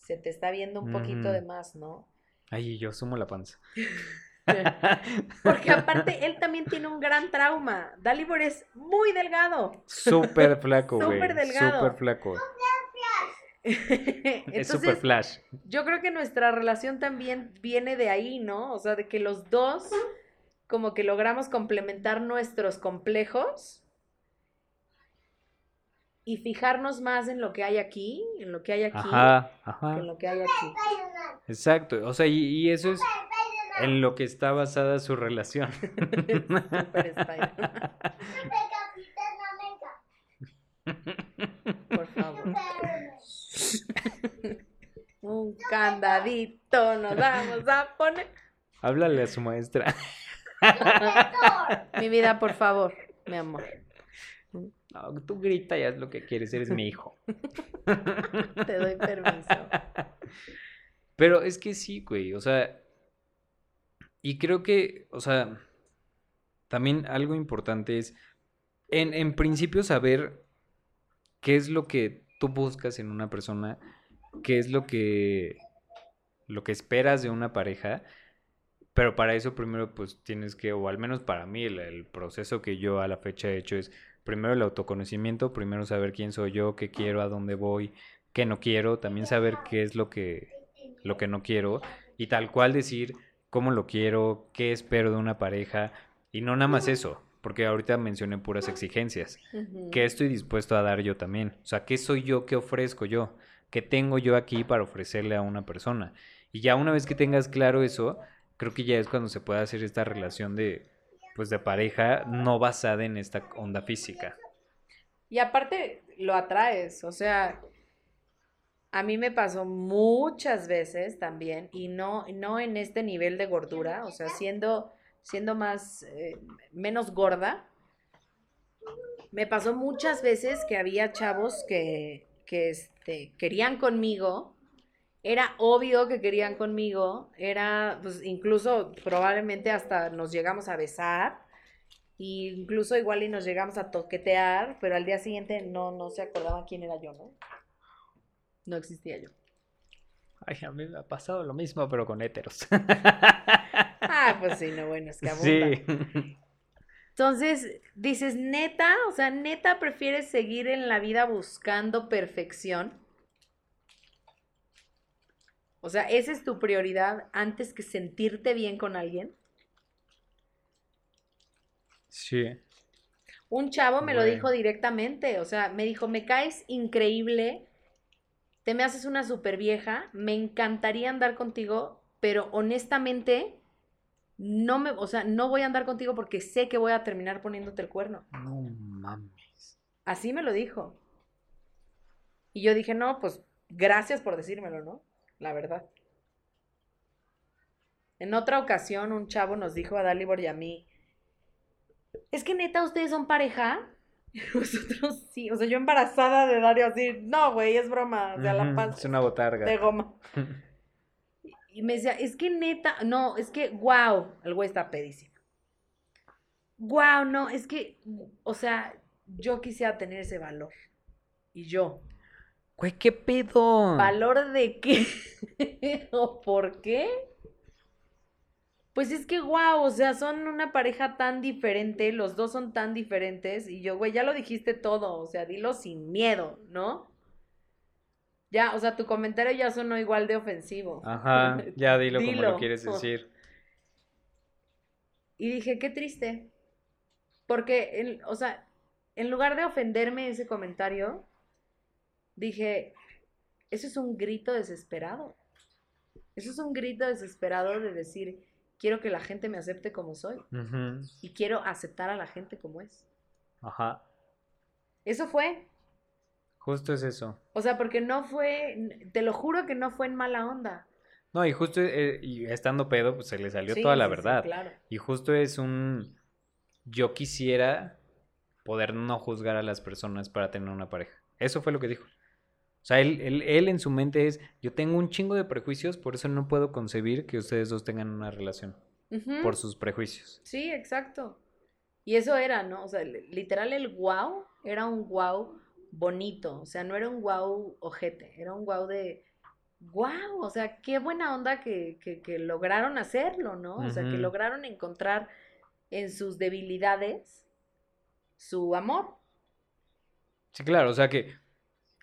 se te está viendo un poquito de más, ¿no? Ay, yo sumo la panza. (laughs) Porque aparte él también tiene un gran trauma. Dalibor es muy delgado. (laughs) Súper flaco, güey. Súper delgado. Súper flaco. Es súper Entonces, flash. yo creo que nuestra relación también viene de ahí, ¿no? O sea, de que los dos como que logramos complementar nuestros complejos y fijarnos más en lo que hay aquí, en lo que hay aquí, Ajá, que ajá. en lo que hay aquí. Exacto. O sea, y, y eso es en lo que está basada su relación. (laughs) Super por favor. Un candadito nos vamos a poner. Háblale a su maestra. Mi vida, por favor, mi amor. No, tú grita y haz lo que quieres, eres mi hijo. (laughs) Te doy permiso. (laughs) Pero es que sí, güey, o sea, y creo que, o sea, también algo importante es, en, en principio, saber qué es lo que tú buscas en una persona, qué es lo que, lo que esperas de una pareja, pero para eso primero pues tienes que, o al menos para mí, el, el proceso que yo a la fecha he hecho es primero el autoconocimiento, primero saber quién soy yo, qué quiero, a dónde voy, qué no quiero, también saber qué es lo que, lo que no quiero y tal cual decir cómo lo quiero, qué espero de una pareja y no nada más eso, porque ahorita mencioné puras exigencias. ¿Qué estoy dispuesto a dar yo también? O sea, ¿qué soy yo? ¿Qué ofrezco yo? ¿Qué tengo yo aquí para ofrecerle a una persona? Y ya una vez que tengas claro eso, creo que ya es cuando se puede hacer esta relación de, pues, de pareja no basada en esta onda física. Y aparte lo atraes, o sea, a mí me pasó muchas veces también, y no, no en este nivel de gordura, o sea, siendo, siendo más, eh, menos gorda, me pasó muchas veces que había chavos que, que este, querían conmigo, era obvio que querían conmigo, era, pues incluso probablemente hasta nos llegamos a besar, y incluso igual y nos llegamos a toquetear, pero al día siguiente no, no se acordaban quién era yo, ¿no? No existía yo. Ay, a mí me ha pasado lo mismo, pero con héteros. Ah, pues sí, no, bueno, es que abunda. Sí. Entonces, dices, neta, o sea, neta, prefieres seguir en la vida buscando perfección. O sea, esa es tu prioridad antes que sentirte bien con alguien. Sí. Un chavo me lo dijo directamente, o sea, me dijo, me caes increíble, te me haces una super vieja, me encantaría andar contigo, pero honestamente, no me, o sea, no voy a andar contigo porque sé que voy a terminar poniéndote el cuerno. No mames. Así me lo dijo. Y yo dije, no, pues gracias por decírmelo, ¿no? La verdad. En otra ocasión, un chavo nos dijo a Dalibor y a mí, es que neta, ¿ustedes son pareja? (laughs) Y nosotros sí, o sea, yo embarazada de Dario así, no, güey, es broma, o sea, la panza Es una botarga. de goma. (laughs) Y me decía, es que neta, no, es que, wow, el güey está pedísimo. Wow, no, es que, o sea, yo quisiera tener ese valor. Y yo, Güey, ¿qué pedo? ¿valor de qué? (laughs) ¿O por qué? Pues es que, wow, o sea, son una pareja tan diferente, los dos son tan diferentes, y yo, güey, ya lo dijiste todo, o sea, dilo sin miedo, ¿no? Ya, o sea, tu comentario ya sonó igual de ofensivo. Ajá, (laughs) ya dilo, como Dilo. lo quieres decir. Y dije, qué triste. Porque, el- o sea, en lugar de ofenderme ese comentario, dije, eso es un grito desesperado. Eso es un grito desesperado de decir, quiero que la gente me acepte como soy y quiero aceptar a la gente como es. Ajá, Eso fue. justo es eso. O sea, porque no fue, te lo juro que no fue en mala onda. No, y justo eh, y estando pedo, pues se le salió Sí, toda la sí, sí, verdad. claro. Y justo es un... Yo quisiera poder no juzgar a las personas para tener una pareja. Eso fue lo que dijo. O sea, él, él, él en su mente es, yo tengo un chingo de prejuicios, por eso no puedo concebir que ustedes dos tengan una relación, por sus prejuicios. Sí, exacto. Y eso era, ¿no? O sea, li- literal el wow era un wow bonito, o sea, no era un wow ojete, era un wow de wow, o sea, qué buena onda que, que, que lograron hacerlo, ¿no? O sea, que lograron encontrar en sus debilidades su amor. Sí, claro, o sea que,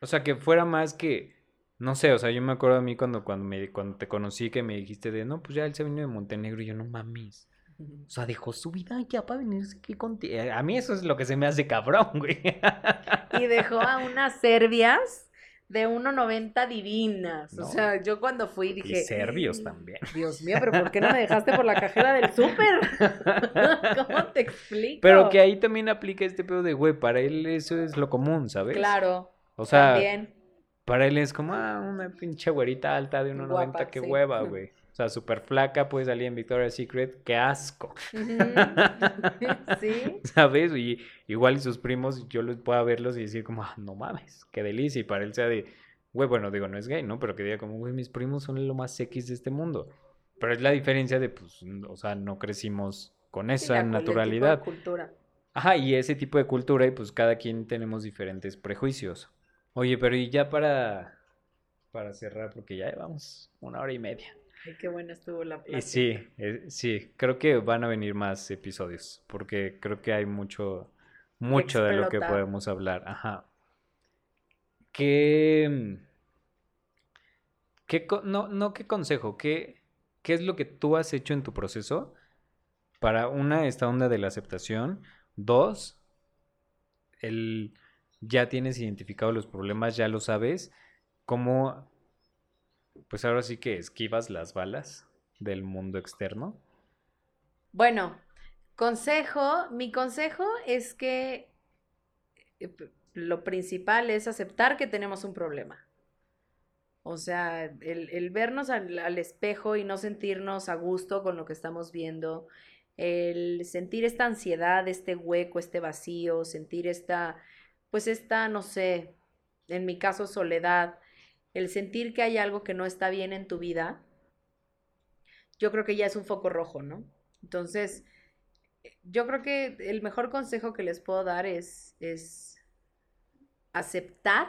o sea que fuera más que, no sé, o sea, yo me acuerdo a mí cuando, cuando, me, cuando te conocí que me dijiste de, no, pues ya él se vino de Montenegro y yo no mames. O sea, dejó su vida ya para venirse aquí contigo. A mí eso es lo que se me hace cabrón, güey. (laughs) Y dejó a unas serbias de 1.90 divinas. O sea, yo cuando fui Y dije... serbios también. Dios mío, pero ¿por qué no me dejaste por la cajera del súper? (laughs) (laughs) ¿Cómo te explico? Pero que ahí también aplica este pedo de, güey, para él eso es lo común, ¿sabes? Claro, O sea, también. para él es como, ah, una pinche güerita alta de 1.90, Guapa, qué sí. hueva, güey. O sea, súper flaca, puede salir en Victoria's Secret, qué asco. (laughs) Sí, (laughs) ¿Sabes? Y igual sus primos, yo los pueda verlos y decir como, ah, no mames, qué delicia. Y para él sea de, güey, bueno, digo, no es gay, ¿no? Pero que diga como, güey, mis primos son lo más X de este mundo. Pero es la diferencia de, pues, o sea, no crecimos con Sí, esa tipo de naturalidad. cultura. Ajá, y ese tipo de cultura y pues cada quien tenemos diferentes prejuicios. Oye, pero y ya para, para cerrar, porque ya llevamos una hora y media. Ay, qué buena estuvo la Y plática. sí, eh, sí, creo que van a venir más episodios, porque creo que hay mucho, mucho de lo que podemos hablar. Ajá. ¿Qué, qué, no, no qué consejo, qué, qué es lo que tú has hecho en tu proceso para una, esta onda de la aceptación, dos, el, ya tienes identificado los problemas, ya lo sabes, cómo pues ahora sí que esquivas las balas del mundo externo. Bueno, consejo, mi consejo es que eh, lo principal es aceptar que tenemos un problema. O sea, el, el vernos al, al espejo y no sentirnos a gusto con lo que estamos viendo, el sentir esta ansiedad, este hueco, este vacío, sentir esta, pues esta, no sé, en mi caso soledad, el sentir que hay algo que no está bien en tu vida, yo creo que ya es un foco rojo, ¿no? Entonces, yo creo que el mejor consejo que les puedo dar es, es aceptar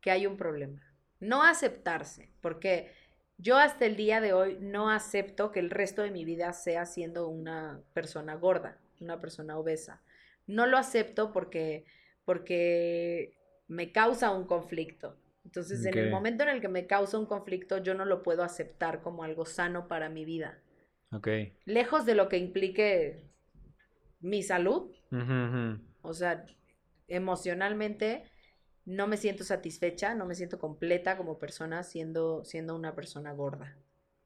que hay un problema. No aceptarse, porque yo hasta el día de hoy no acepto que el resto de mi vida sea siendo una persona gorda, una persona obesa. No lo acepto porque, porque me causa un conflicto. Entonces, en el momento en el que me causa un conflicto, yo no lo puedo aceptar como algo sano para mi vida Ok. lejos de lo que implique mi salud, o sea, emocionalmente no me siento satisfecha, no me siento completa como persona siendo, siendo una persona gorda.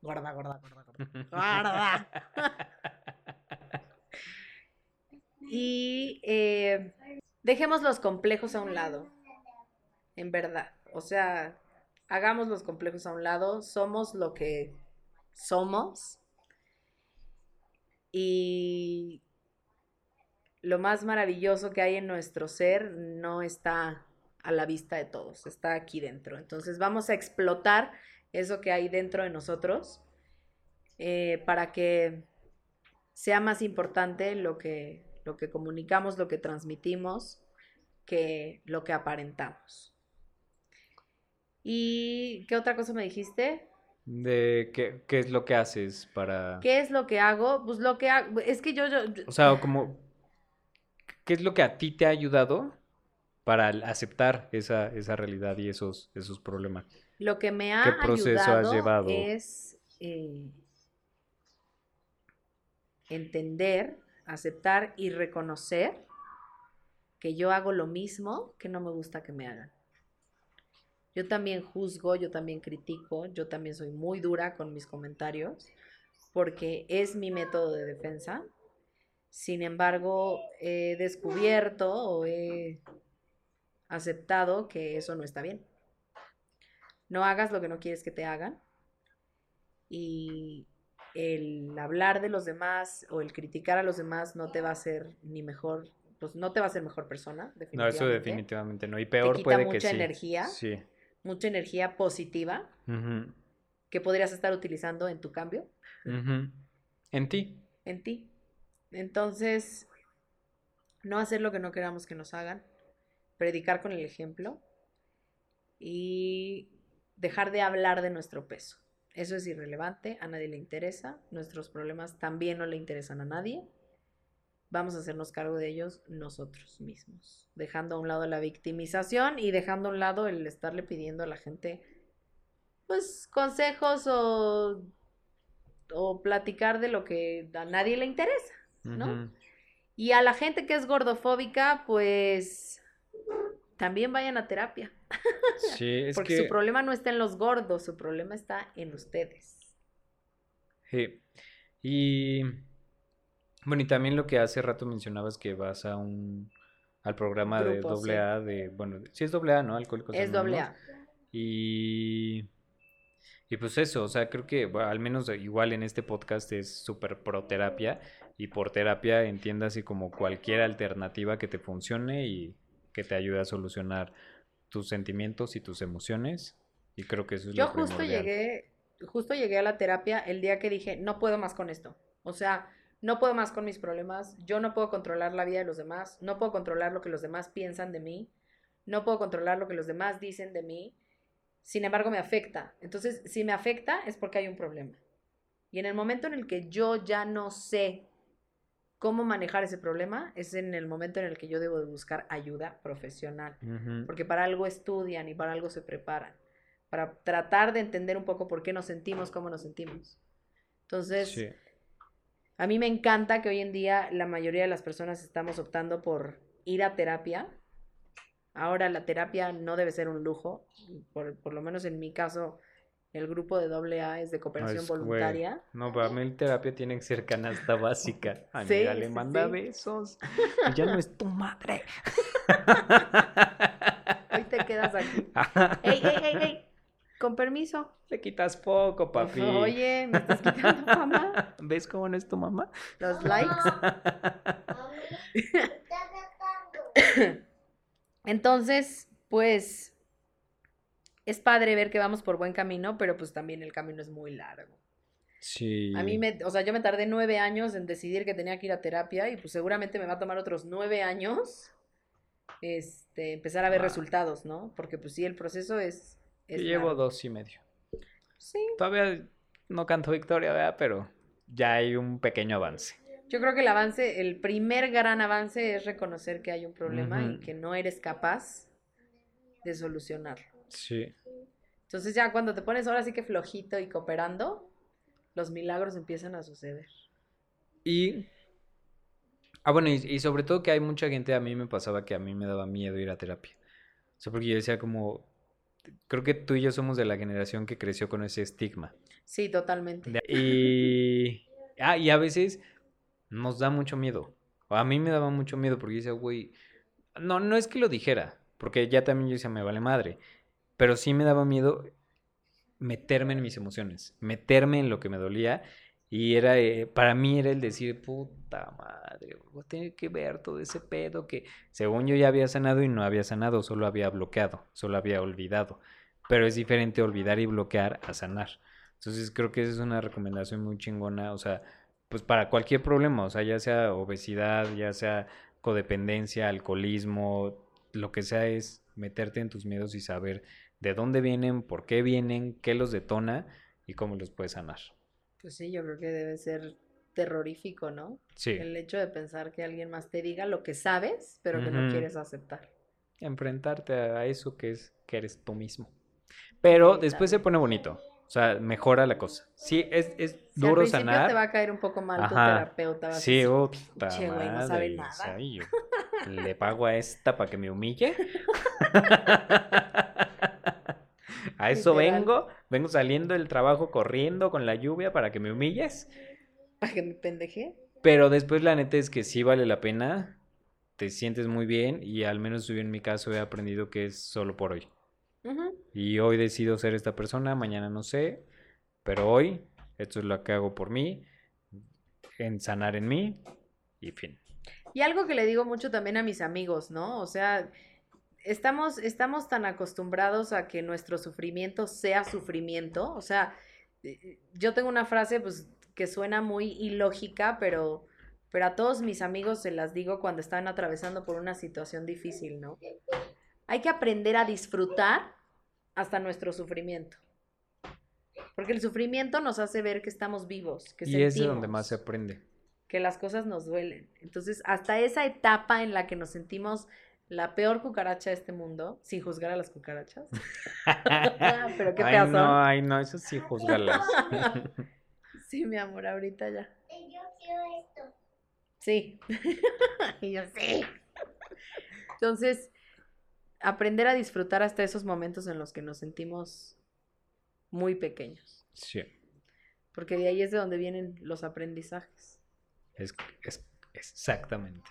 Gorda, gorda, gorda, gorda. (laughs) Gorda. (laughs) Y eh, dejemos los complejos a un lado, en verdad. O sea, hagamos los complejos a un lado, somos lo que somos Y lo más maravilloso que hay en nuestro ser no está a la vista de todos, está aquí dentro. Entonces vamos a explotar eso que hay dentro de nosotros eh, para que sea más importante lo que, lo que comunicamos, lo que transmitimos, que lo que aparentamos. ¿Y qué otra cosa me dijiste? De qué, qué es lo que haces para... ¿Qué es lo que hago? Pues lo que hago, es que yo, yo, yo- O sea, como... ¿Qué es lo que a ti te ha ayudado para aceptar esa, esa realidad y esos, esos problemas? lo que me ha ¿Qué proceso has ayudado llevado? es eh, entender, aceptar y reconocer que yo hago lo mismo que no me gusta que me hagan. Yo también juzgo, yo también critico, yo también soy muy dura con mis comentarios porque es mi método de defensa. Sin embargo, he descubierto o he aceptado que eso no está bien. No hagas lo que no quieres que te hagan. Y el hablar de los demás o el criticar a los demás no te va a hacer ni mejor, pues no te va a hacer mejor persona, No, eso definitivamente. definitivamente no. Y peor quita puede que mucha energía. Sí. Mucha energía positiva Ujú, que podrías estar utilizando en tu cambio. En ti. en ti. Entonces, no hacer lo que no queramos que nos hagan, predicar con el ejemplo y dejar de hablar de nuestro peso. Eso es irrelevante, a nadie le interesa, nuestros problemas también no le interesan a nadie. Vamos a hacernos cargo de ellos nosotros mismos, dejando a un lado la victimización y dejando a un lado el estarle pidiendo a la gente pues consejos o, o platicar de lo que a nadie le interesa. ¿no? Y a la gente que es gordofóbica, pues también vayan a terapia. Sí, (laughs) es porque que... su problema no está en los gordos, su problema está en ustedes. Sí. Y bueno, y también lo que hace rato mencionabas que vas a un al programa de doble sí. A de, bueno, sí es doble A, ¿no? Alcohólicos Es doble Anónimos. A. Y y pues eso, o sea, creo que bueno, al menos igual en este podcast es súper pro terapia y por terapia entiéndase como cualquier alternativa que te funcione y que te ayude a solucionar tus sentimientos y tus emociones. Y creo que eso es Yo lo justo primordial. llegué, justo llegué a la terapia el día que dije, no puedo más con esto. O sea, no puedo más con mis problemas, yo no puedo controlar la vida de los demás, no puedo controlar lo que los demás piensan de mí, no puedo controlar lo que los demás dicen de mí, sin embargo me afecta. Entonces, si me afecta es porque hay un problema. Y en el momento en el que yo ya no sé cómo manejar ese problema, es en el momento en el que yo debo de buscar ayuda profesional Ujú. porque para algo estudian y para algo se preparan, para tratar de entender un poco por qué nos sentimos, cómo nos sentimos. Entonces, Sí. a mí me encanta que hoy en día la mayoría de las personas estamos optando por ir a terapia. Ahora la terapia no debe ser un lujo, por, por lo menos en mi caso, el grupo de AA es de cooperación voluntaria. No, para mí el terapia tiene que ser canasta básica. Sí, Amiga, le sí, manda sí. besos. Y (laughs) ya no es tu madre. (laughs) Hoy te quedas aquí. (laughs) ¡Ey, ey, ey, ey! Con permiso. Le quitas poco, papi. Oye, me estás quitando fama. ¿Ves cómo no es tu mamá? Los likes. Entonces, pues es padre ver que vamos por buen camino, pero pues también el camino es muy largo. Sí. A mí me, o sea, yo me tardé nueve años en decidir que tenía que ir a terapia y pues seguramente me va a tomar otros nueve años este, empezar a ver Ah. resultados, ¿no? Porque pues sí, el proceso es... Yo llevo largo. dos y medio. Sí, Todavía no canto victoria, ¿verdad? Pero ya hay un pequeño avance. yo creo que el avance, el primer gran avance es reconocer que hay un problema y que no eres capaz de solucionarlo. Sí. Entonces ya cuando te pones ahora sí que flojito y cooperando, los milagros empiezan a suceder. Y. Ah, bueno, y, y sobre todo que hay mucha gente, a mí me pasaba que a mí me daba miedo ir a terapia. O sea, porque yo decía como. Creo que tú y yo somos de la generación que creció con ese estigma. Sí, totalmente. Y. (laughs) Ah, y a veces nos da mucho miedo. O a mí me daba mucho miedo porque yo decía, güey. No, no es que lo dijera, porque ya también yo decía, me vale madre. Pero sí me daba miedo meterme en mis emociones, meterme en lo que me dolía Y era, eh, para mí era el decir, puta madre, voy que ver todo ese pedo que según yo ya había sanado y no había sanado, solo había bloqueado, solo había olvidado. Pero es diferente olvidar y bloquear a sanar. Entonces creo que esa es una recomendación muy chingona, o sea, pues para cualquier problema, o sea, ya sea obesidad, ya sea codependencia, alcoholismo, lo que sea es meterte en tus miedos y saber de dónde vienen, por qué vienen, qué los detona y cómo los puedes sanar. Pues sí, yo creo que debe ser terrorífico, ¿no? Sí, El hecho de pensar que alguien más te diga lo que sabes, pero que no quieres aceptar. enfrentarte a eso que es que eres tú mismo. Pero Sí, después se pone bonito, o sea, mejora la cosa. Sí, es, es Si al duro principio sanar. te va a caer un poco mal tu Ajá. terapeuta. vas a Sí, decir, "Pinche güey, no sabe nada". yo (laughs) le pago a esta para que me humille. (laughs) a eso Literal. vengo, vengo saliendo del trabajo corriendo con la lluvia para que me humilles. Para que me pendeje. Pero después la neta es que sí vale la pena, te sientes muy bien y al menos yo en mi caso he aprendido que es solo por hoy. Y hoy decido ser esta persona, mañana no sé, pero hoy esto es lo que hago por mí, en sanar en mí y fin. Y algo que le digo mucho también a mis amigos, ¿no? O sea, estamos, estamos tan acostumbrados a que nuestro sufrimiento sea sufrimiento. O sea, eh, yo tengo una frase pues que suena muy ilógica, pero, pero a todos mis amigos se las digo cuando están atravesando por una situación difícil, ¿no? Hay que aprender a disfrutar hasta nuestro sufrimiento. Porque el sufrimiento nos hace ver que estamos vivos, que Y es de donde más se aprende. Que las cosas nos duelen. Entonces, hasta esa etapa en la que nos sentimos la peor cucaracha de este mundo, sin juzgar a las cucarachas. (laughs) (laughs) Pero qué ay, feas no, ay, no, eso sí, juzgalas. (laughs) Sí, mi amor, ahorita ya. Y yo quiero esto. Sí. y yo sí. Entonces, aprender a disfrutar hasta esos momentos en los que nos sentimos muy pequeños. sí, Porque de ahí es de donde vienen los aprendizajes. Es, es- exactamente.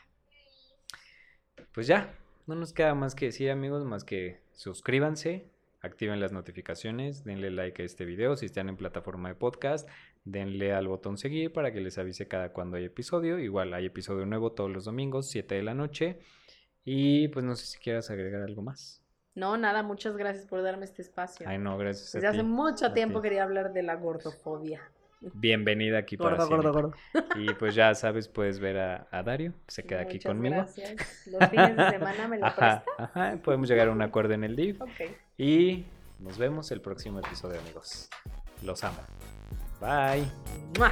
Pues ya, no nos queda más que decir, amigos, más que suscríbanse, activen las notificaciones, denle like a este video si están en plataforma de podcast, denle al botón seguir para que les avise cada cuando hay episodio. Igual hay episodio nuevo todos los domingos, 7 de la noche. Y pues no sé si quieras agregar algo más. No, nada, muchas gracias por darme este espacio. Ay, no, gracias Desde a hace mucho tiempo ti. quería hablar de la gordofobia. Bienvenida aquí para Gordo, gordo, gordo. Y pues ya sabes, puedes ver a, a Dario, que se queda aquí conmigo. Gracias. Los fines de semana me lo Ajá, ajá, podemos llegar a un acuerdo en el DIV. Ok. Y nos vemos el próximo episodio, amigos. Los amo. Bye. ¡Mua!